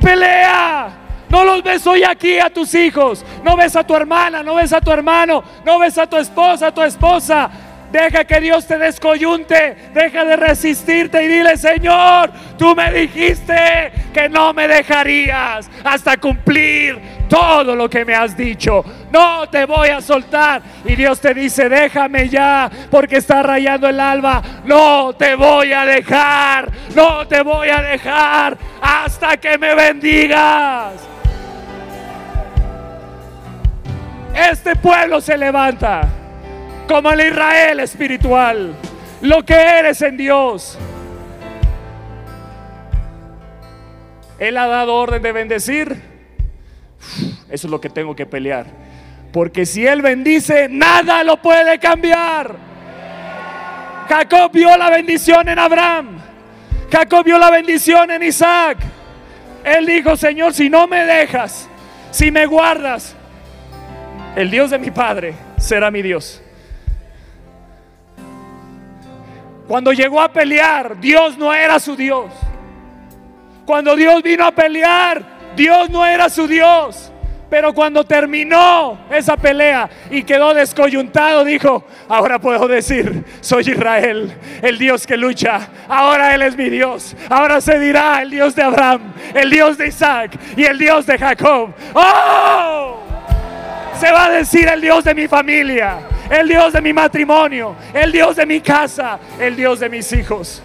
pelea. No los ves hoy aquí a tus hijos. No ves a tu hermana, no ves a tu hermano, no ves a tu esposa, a tu esposa. Deja que Dios te descoyunte. Deja de resistirte y dile, Señor, tú me dijiste que no me dejarías hasta cumplir todo lo que me has dicho. No te voy a soltar. Y Dios te dice, déjame ya, porque está rayando el alba. No te voy a dejar. No te voy a dejar hasta que me bendigas. Este pueblo se levanta como el Israel espiritual, lo que eres en Dios. Él ha dado orden de bendecir. Eso es lo que tengo que pelear. Porque si Él bendice, nada lo puede cambiar. Jacob vio la bendición en Abraham. Jacob vio la bendición en Isaac. Él dijo, Señor, si no me dejas, si me guardas, el Dios de mi Padre será mi Dios. Cuando llegó a pelear, Dios no era su Dios. Cuando Dios vino a pelear, Dios no era su Dios. Pero cuando terminó esa pelea y quedó descoyuntado, dijo, ahora puedo decir, soy Israel, el Dios que lucha. Ahora Él es mi Dios. Ahora se dirá el Dios de Abraham, el Dios de Isaac y el Dios de Jacob. ¡Oh! Se va a decir el Dios de mi familia, el Dios de mi matrimonio, el Dios de mi casa, el Dios de mis hijos.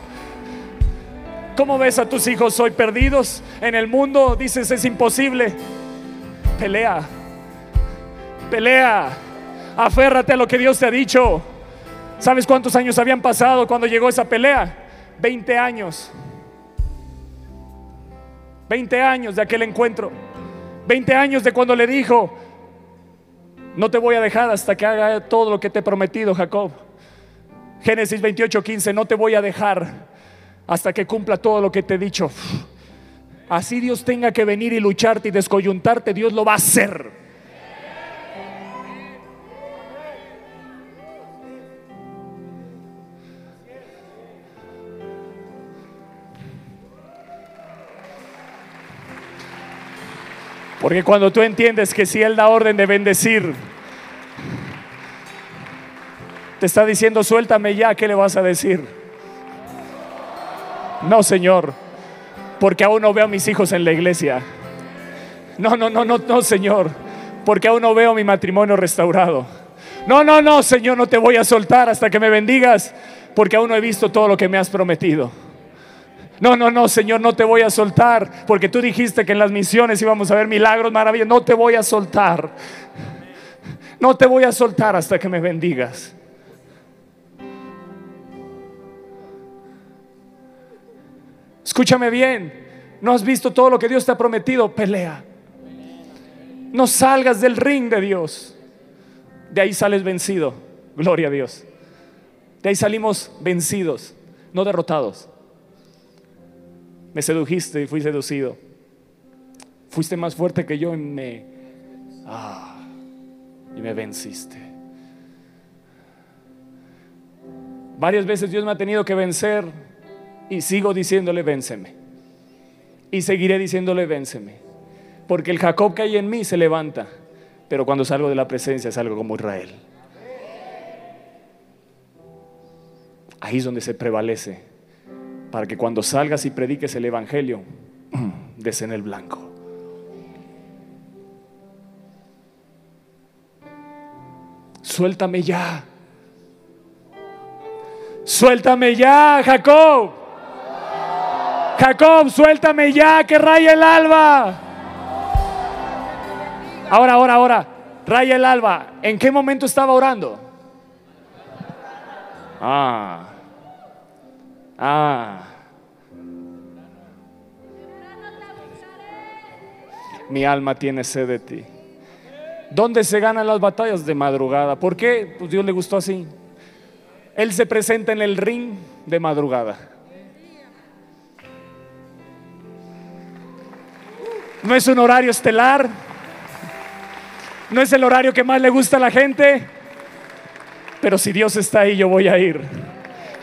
¿Cómo ves a tus hijos hoy perdidos en el mundo? Dices, es imposible. Pelea, pelea, aférrate a lo que Dios te ha dicho. ¿Sabes cuántos años habían pasado cuando llegó esa pelea? 20 años. 20 años de aquel encuentro. 20 años de cuando le dijo, no te voy a dejar hasta que haga todo lo que te he prometido, Jacob. Génesis 28, 15, no te voy a dejar hasta que cumpla todo lo que te he dicho. Así Dios tenga que venir y lucharte y descoyuntarte, Dios lo va a hacer. Porque cuando tú entiendes que si Él da orden de bendecir, te está diciendo, suéltame ya, ¿qué le vas a decir? No, Señor, porque aún no veo a mis hijos en la iglesia. No, no, no, no, no, Señor, porque aún no veo mi matrimonio restaurado. No, no, no, Señor, no te voy a soltar hasta que me bendigas, porque aún no he visto todo lo que me has prometido. No, no, no, Señor, no te voy a soltar, porque tú dijiste que en las misiones íbamos a ver milagros, maravillas. No te voy a soltar. No te voy a soltar hasta que me bendigas. Escúchame bien, no has visto todo lo que Dios te ha prometido, pelea. No salgas del ring de Dios. De ahí sales vencido. Gloria a Dios. De ahí salimos vencidos, no derrotados. Me sedujiste y fui seducido. Fuiste más fuerte que yo y me, ah, y me venciste. Varias veces Dios me ha tenido que vencer y sigo diciéndole, vénceme. Y seguiré diciéndole, vénceme. Porque el Jacob que hay en mí se levanta, pero cuando salgo de la presencia salgo como Israel. Ahí es donde se prevalece para que cuando salgas y prediques el Evangelio, (clears throat) des en el blanco. Suéltame ya. Suéltame ya, Jacob. Jacob, suéltame ya, que raya el alba. Ahora, ahora, ahora, raya el alba. ¿En qué momento estaba orando? Ah. Ah. Mi alma tiene sed de ti. ¿Dónde se ganan las batallas? De madrugada. ¿Por qué? Pues Dios le gustó así. Él se presenta en el ring de madrugada. No es un horario estelar. No es el horario que más le gusta a la gente. Pero si Dios está ahí, yo voy a ir.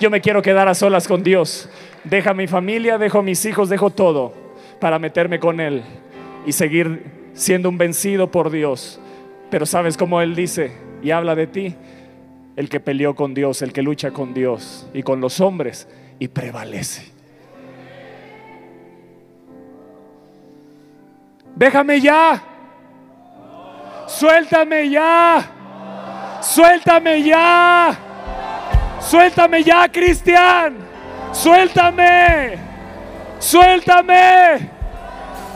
Yo me quiero quedar a solas con Dios. Deja mi familia, dejo mis hijos, dejo todo para meterme con Él y seguir siendo un vencido por Dios. Pero sabes cómo Él dice y habla de ti, el que peleó con Dios, el que lucha con Dios y con los hombres y prevalece. Déjame ya. Suéltame ya. Suéltame ya. Suéltame ya, Cristian. Suéltame. Suéltame.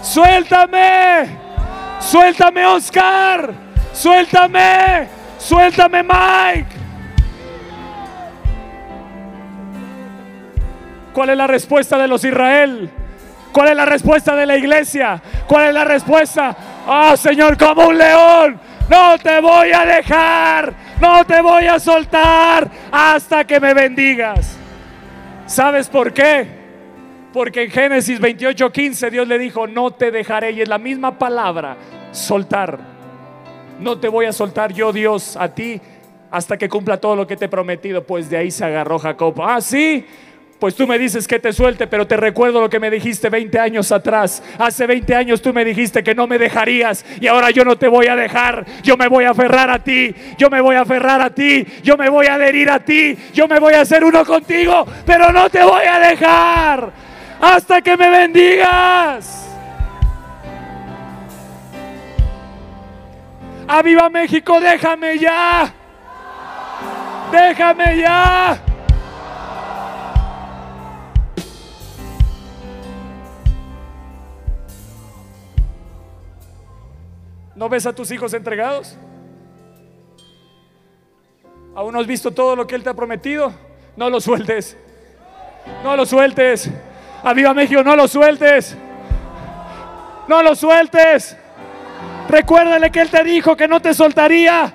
Suéltame. Suéltame, Oscar. Suéltame. Suéltame, Mike. ¿Cuál es la respuesta de los Israel? ¿Cuál es la respuesta de la iglesia? ¿Cuál es la respuesta? Ah, Señor, como un león, no te voy a dejar no te voy a soltar hasta que me bendigas. ¿Sabes por qué? Porque en Génesis 28:15 Dios le dijo, no te dejaré. Y es la misma palabra, soltar. No te voy a soltar yo, Dios, a ti hasta que cumpla todo lo que te he prometido. Pues de ahí se agarró Jacob. Ah, sí, pues tú me dices que te suelte, pero te recuerdo lo que me dijiste 20 años atrás. Hace 20 años tú me dijiste que no me dejarías y ahora yo no te voy a dejar. Yo me voy a aferrar a ti, yo me voy a aferrar a ti, yo me voy a adherir a ti, yo me voy a hacer uno contigo, pero no te voy a dejar hasta que me bendigas. A viva México, déjame ya. Déjame ya. ¿No ves a tus hijos entregados? ¿Aún no has visto todo lo que Él te ha prometido? No lo sueltes. No lo sueltes. Aviva México, no lo sueltes. No lo sueltes. Recuérdale que Él te dijo que no te soltaría.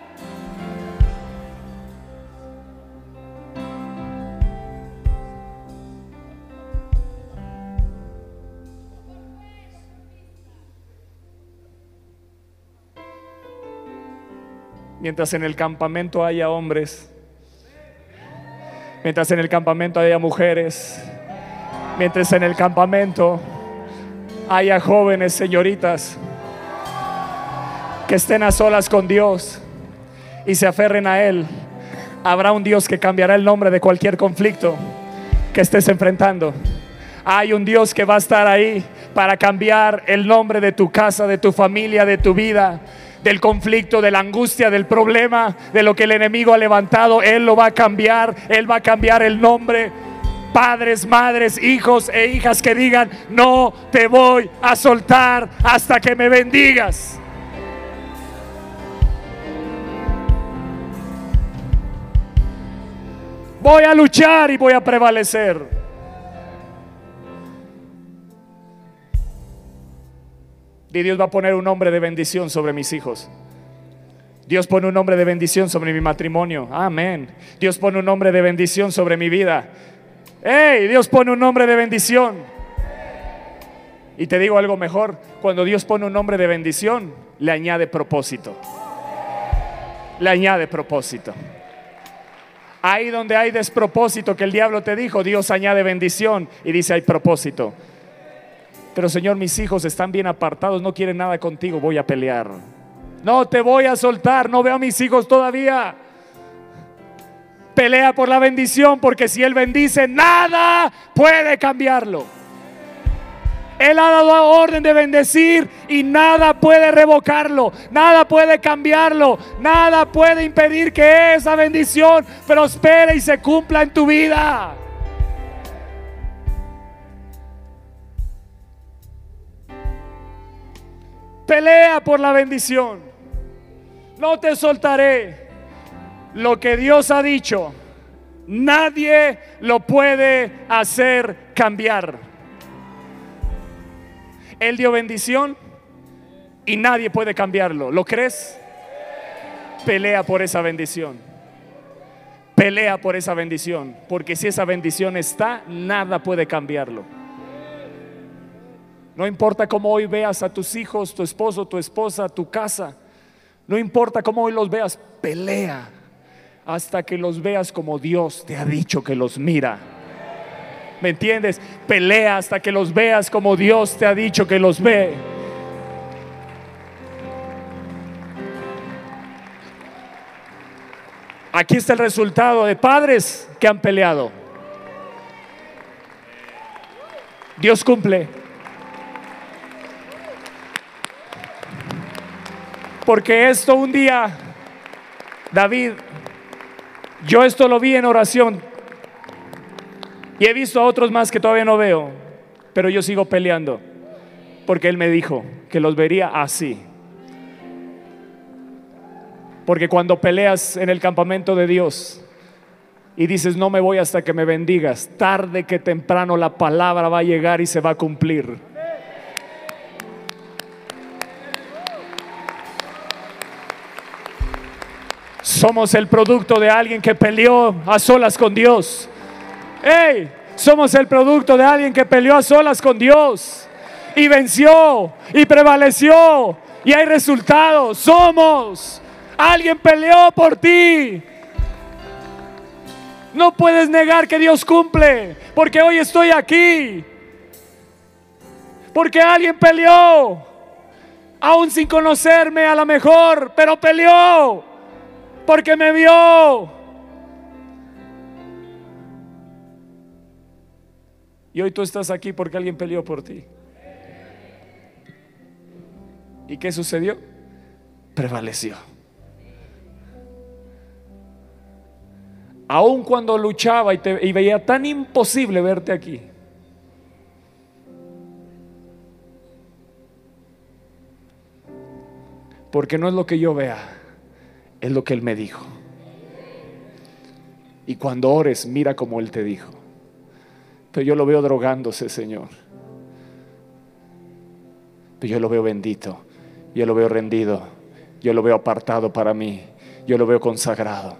Mientras en el campamento haya hombres, mientras en el campamento haya mujeres, mientras en el campamento haya jóvenes, señoritas, que estén a solas con Dios y se aferren a Él. Habrá un Dios que cambiará el nombre de cualquier conflicto que estés enfrentando. Hay un Dios que va a estar ahí para cambiar el nombre de tu casa, de tu familia, de tu vida, del conflicto, de la angustia, del problema, de lo que el enemigo ha levantado. Él lo va a cambiar, Él va a cambiar el nombre. Padres, madres, hijos e hijas que digan, no te voy a soltar hasta que me bendigas. Voy a luchar y voy a prevalecer. Y Dios va a poner un nombre de bendición sobre mis hijos. Dios pone un nombre de bendición sobre mi matrimonio. Amén. Dios pone un nombre de bendición sobre mi vida. ¡Hey! Dios pone un nombre de bendición. Y te digo algo mejor. Cuando Dios pone un nombre de bendición, le añade propósito. Le añade propósito. Ahí donde hay despropósito que el diablo te dijo, Dios añade bendición y dice hay propósito. Pero Señor, mis hijos están bien apartados, no quieren nada contigo, voy a pelear. No te voy a soltar, no veo a mis hijos todavía. Pelea por la bendición, porque si Él bendice, nada puede cambiarlo. Él ha dado orden de bendecir y nada puede revocarlo, nada puede cambiarlo, nada puede impedir que esa bendición prospere y se cumpla en tu vida. Pelea por la bendición. No te soltaré. Lo que Dios ha dicho, nadie lo puede hacer cambiar. Él dio bendición y nadie puede cambiarlo. ¿Lo crees? Pelea por esa bendición. Pelea por esa bendición. Porque si esa bendición está, nada puede cambiarlo. No importa cómo hoy veas a tus hijos, tu esposo, tu esposa, tu casa. No importa cómo hoy los veas, pelea hasta que los veas como Dios te ha dicho que los mira. ¿Me entiendes? Pelea hasta que los veas como Dios te ha dicho que los ve. Aquí está el resultado de padres que han peleado. Dios cumple. Porque esto un día, David, yo esto lo vi en oración y he visto a otros más que todavía no veo, pero yo sigo peleando porque Él me dijo que los vería así. Porque cuando peleas en el campamento de Dios y dices, no me voy hasta que me bendigas, tarde que temprano la palabra va a llegar y se va a cumplir. Somos el producto de alguien que peleó a solas con Dios. ¡Hey! Somos el producto de alguien que peleó a solas con Dios y venció y prevaleció y hay resultados. Somos. Alguien peleó por ti. No puedes negar que Dios cumple, porque hoy estoy aquí. Porque alguien peleó, aún sin conocerme a lo mejor, pero peleó porque me vio. Y hoy tú estás aquí porque alguien peleó por ti. ¿Y qué sucedió? Prevaleció. Aun cuando luchaba y, te, y veía tan imposible verte aquí. Porque no es lo que yo vea es lo que Él me dijo. Y cuando ores, mira como Él te dijo. Pero yo lo veo drogándose, Señor. Pero yo lo veo bendito. Yo lo veo rendido. Yo lo veo apartado para mí. Yo lo veo consagrado.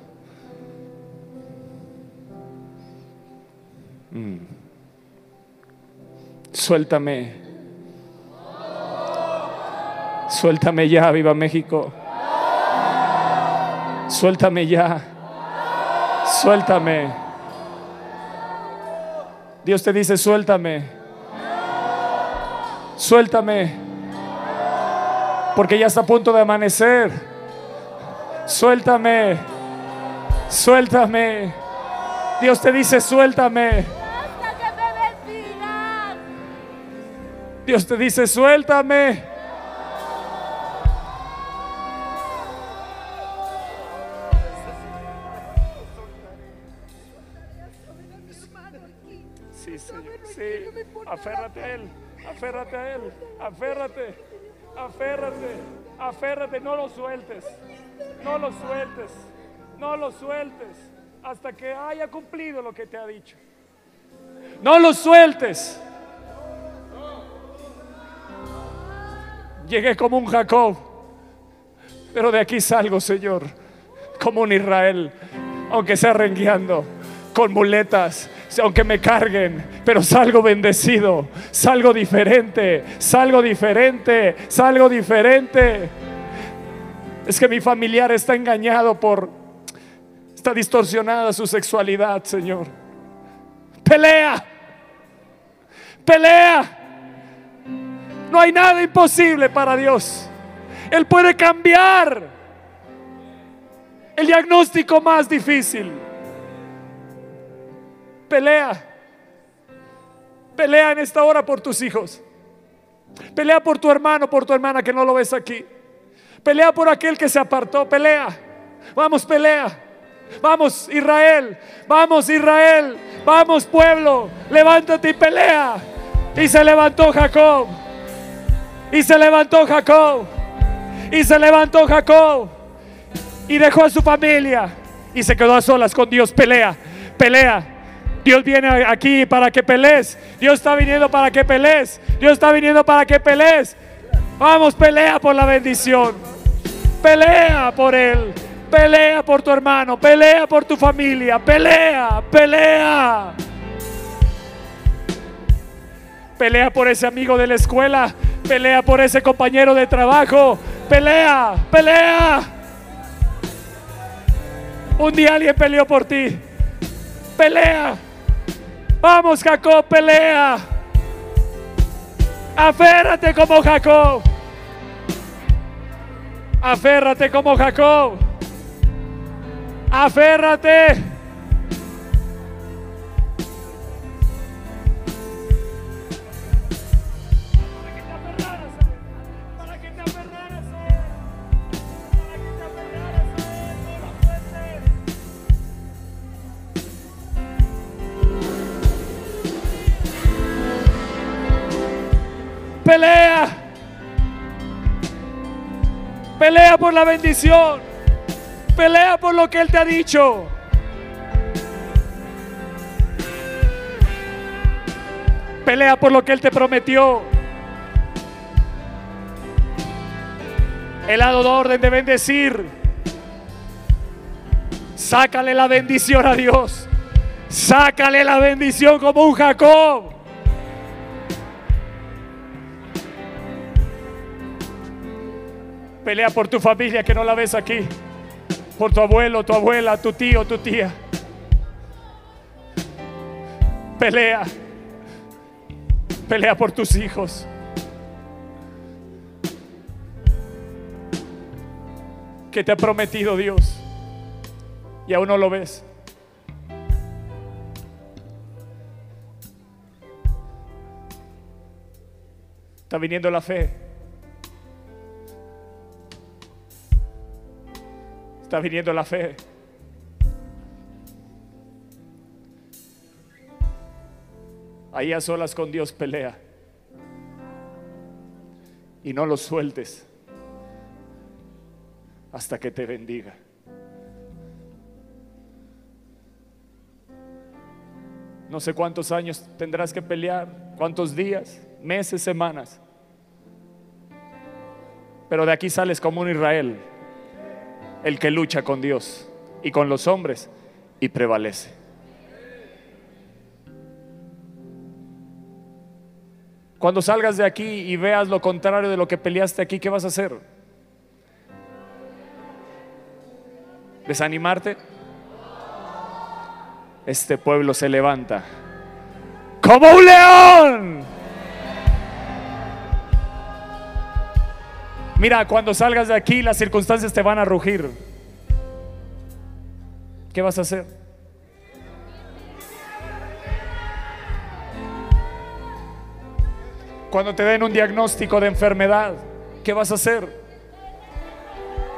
Mm. Suéltame. Suéltame ya, viva México. Suéltame ya. Suéltame. Dios te dice, suéltame. Suéltame. Porque ya está a punto de amanecer. Suéltame. Suéltame. Dios te dice, suéltame. Dios te dice, suéltame. Aférrate a Él, aférrate, aférrate, aférrate, no lo sueltes, no lo sueltes, no lo sueltes hasta que haya cumplido lo que te ha dicho. No lo sueltes. Llegué como un Jacob, pero de aquí salgo, Señor, como un Israel, aunque sea rengueando, con muletas, aunque me carguen, pero salgo bendecido, salgo diferente, salgo diferente, salgo diferente. Es que mi familiar está engañado por, está distorsionada su sexualidad, Señor. Pelea, pelea. No hay nada imposible para Dios. Él puede cambiar el diagnóstico más difícil. Pelea. Pelea en esta hora por tus hijos. Pelea por tu hermano, por tu hermana que no lo ves aquí. Pelea por aquel que se apartó. Pelea. Vamos, pelea. Vamos, Israel. Vamos, Israel. Vamos, pueblo. Levántate y pelea. Y se levantó Jacob. Y se levantó Jacob. Y se levantó Jacob. Y dejó a su familia. Y se quedó a solas con Dios. Pelea. Pelea. Dios viene aquí para que pelees. Dios está viniendo para que pelees. Dios está viniendo para que pelees. Vamos, pelea por la bendición. Pelea por él. Pelea por tu hermano. Pelea por tu familia. Pelea, pelea. Pelea por ese amigo de la escuela. Pelea por ese compañero de trabajo. Pelea, pelea. Un día alguien peleó por ti. Pelea. Vamos, Jacob, pelea. Aférrate como Jacob. Aférrate como Jacob. Aférrate. Pelea por la bendición. Pelea por lo que Él te ha dicho. Pelea por lo que Él te prometió. Él ha dado orden de bendecir. Sácale la bendición a Dios. Sácale la bendición como un Jacob. Pelea por tu familia que no la ves aquí. Por tu abuelo, tu abuela, tu tío, tu tía. Pelea. Pelea por tus hijos. Que te ha prometido Dios. Y aún no lo ves. Está viniendo la fe. Está viniendo la fe. Ahí a solas con Dios pelea. Y no lo sueltes hasta que te bendiga. No sé cuántos años tendrás que pelear, cuántos días, meses, semanas. Pero de aquí sales como un Israel, el que lucha con Dios y con los hombres y prevalece. Cuando salgas de aquí y veas lo contrario de lo que peleaste aquí, ¿qué vas a hacer? ¿Desanimarte? Este pueblo se levanta como un león. Mira, cuando salgas de aquí las circunstancias te van a rugir. ¿Qué vas a hacer? Cuando te den un diagnóstico de enfermedad, ¿qué vas a hacer?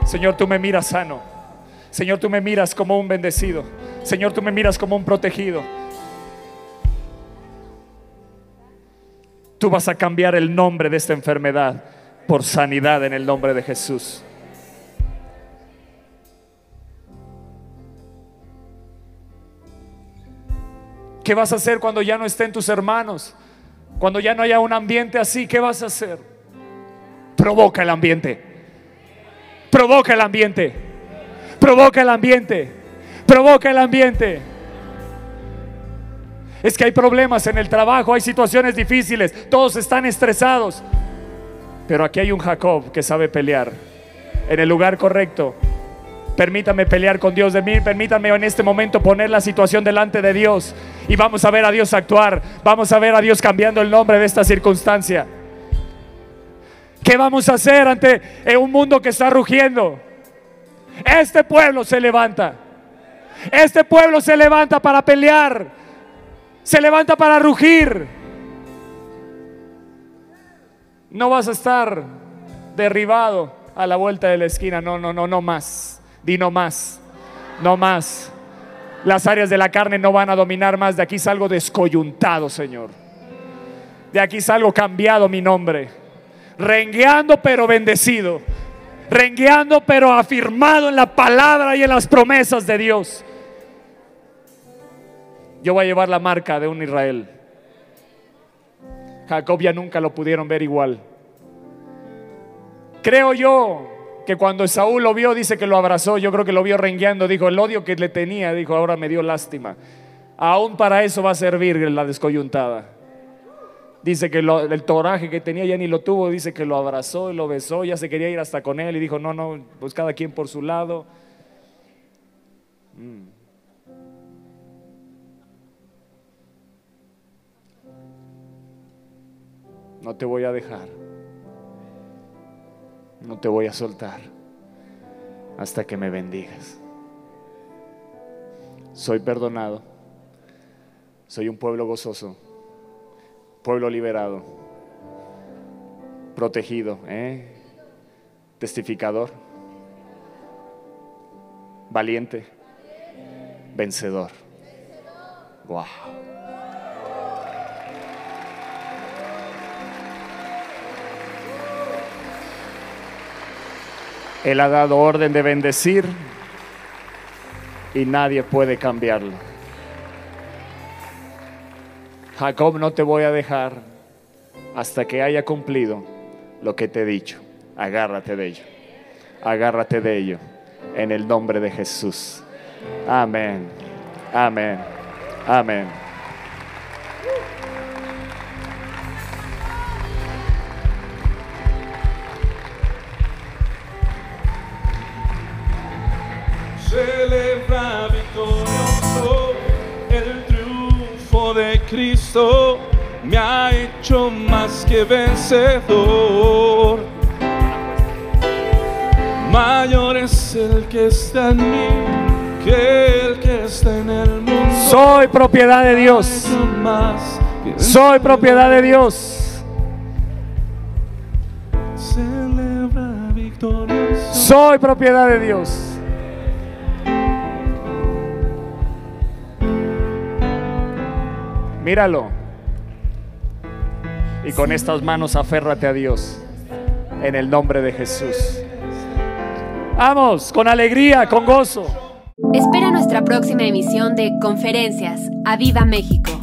Señor, tú me miras sano. Señor, tú me miras como un bendecido. Señor, tú me miras como un protegido. Tú vas a cambiar el nombre de esta enfermedad por sanidad en el nombre de Jesús. ¿Qué vas a hacer cuando ya no estén tus hermanos? Cuando ya no haya un ambiente así, ¿qué vas a hacer? Provoca el ambiente. Provoca el ambiente. Provoca el ambiente. Provoca el ambiente. Es que hay problemas en el trabajo, hay situaciones difíciles, todos están estresados. Pero aquí hay un Jacob que sabe pelear en el lugar correcto. Permítame pelear con Dios de mí, permítame en este momento poner la situación delante de Dios y vamos a ver a Dios actuar, vamos a ver a Dios cambiando el nombre de esta circunstancia. ¿Qué vamos a hacer ante un mundo que está rugiendo? Este pueblo se levanta. Este pueblo se levanta para pelear. Se levanta para rugir. No vas a estar derribado a la vuelta de la esquina. No, no, no, no más. Di no más. No más. Las áreas de la carne no van a dominar más. De aquí salgo descoyuntado, Señor. De aquí salgo cambiado mi nombre. Rengueando pero bendecido. Rengueando pero afirmado en la palabra y en las promesas de Dios. Yo voy a llevar la marca de un Israel. Jacob ya nunca lo pudieron ver igual. Creo yo que cuando Saúl lo vio, dice que lo abrazó, yo creo que lo vio rengueando, dijo, el odio que le tenía, dijo, ahora me dio lástima. Aún para eso va a servir la descoyuntada. Dice que el toraje que tenía ya ni lo tuvo, dice que lo abrazó y lo besó, ya se quería ir hasta con él y dijo, no, no, pues cada quien por su lado. Mm. No te voy a dejar. No te voy a soltar hasta que me bendigas. Soy perdonado. Soy un pueblo gozoso. Pueblo liberado. Protegido. ¿eh? Testificador. Valiente. Vencedor. Wow. Él ha dado orden de bendecir y nadie puede cambiarlo. Jacob, no te voy a dejar hasta que haya cumplido lo que te he dicho. Agárrate de ello. Agárrate de ello. En el nombre de Jesús. Amén. Amén. Amén. Victorioso el triunfo de Cristo me ha hecho más que vencedor. Mayor es el que está en mí que el que está en el mundo. Soy propiedad de Dios. Soy propiedad de Dios. Celebra victorioso. Soy propiedad de Dios. Míralo. Y con estas manos aférrate a Dios. En el nombre de Jesús. Vamos, con alegría, con gozo. Espera nuestra próxima emisión de Conferencias. ¡A Viva México!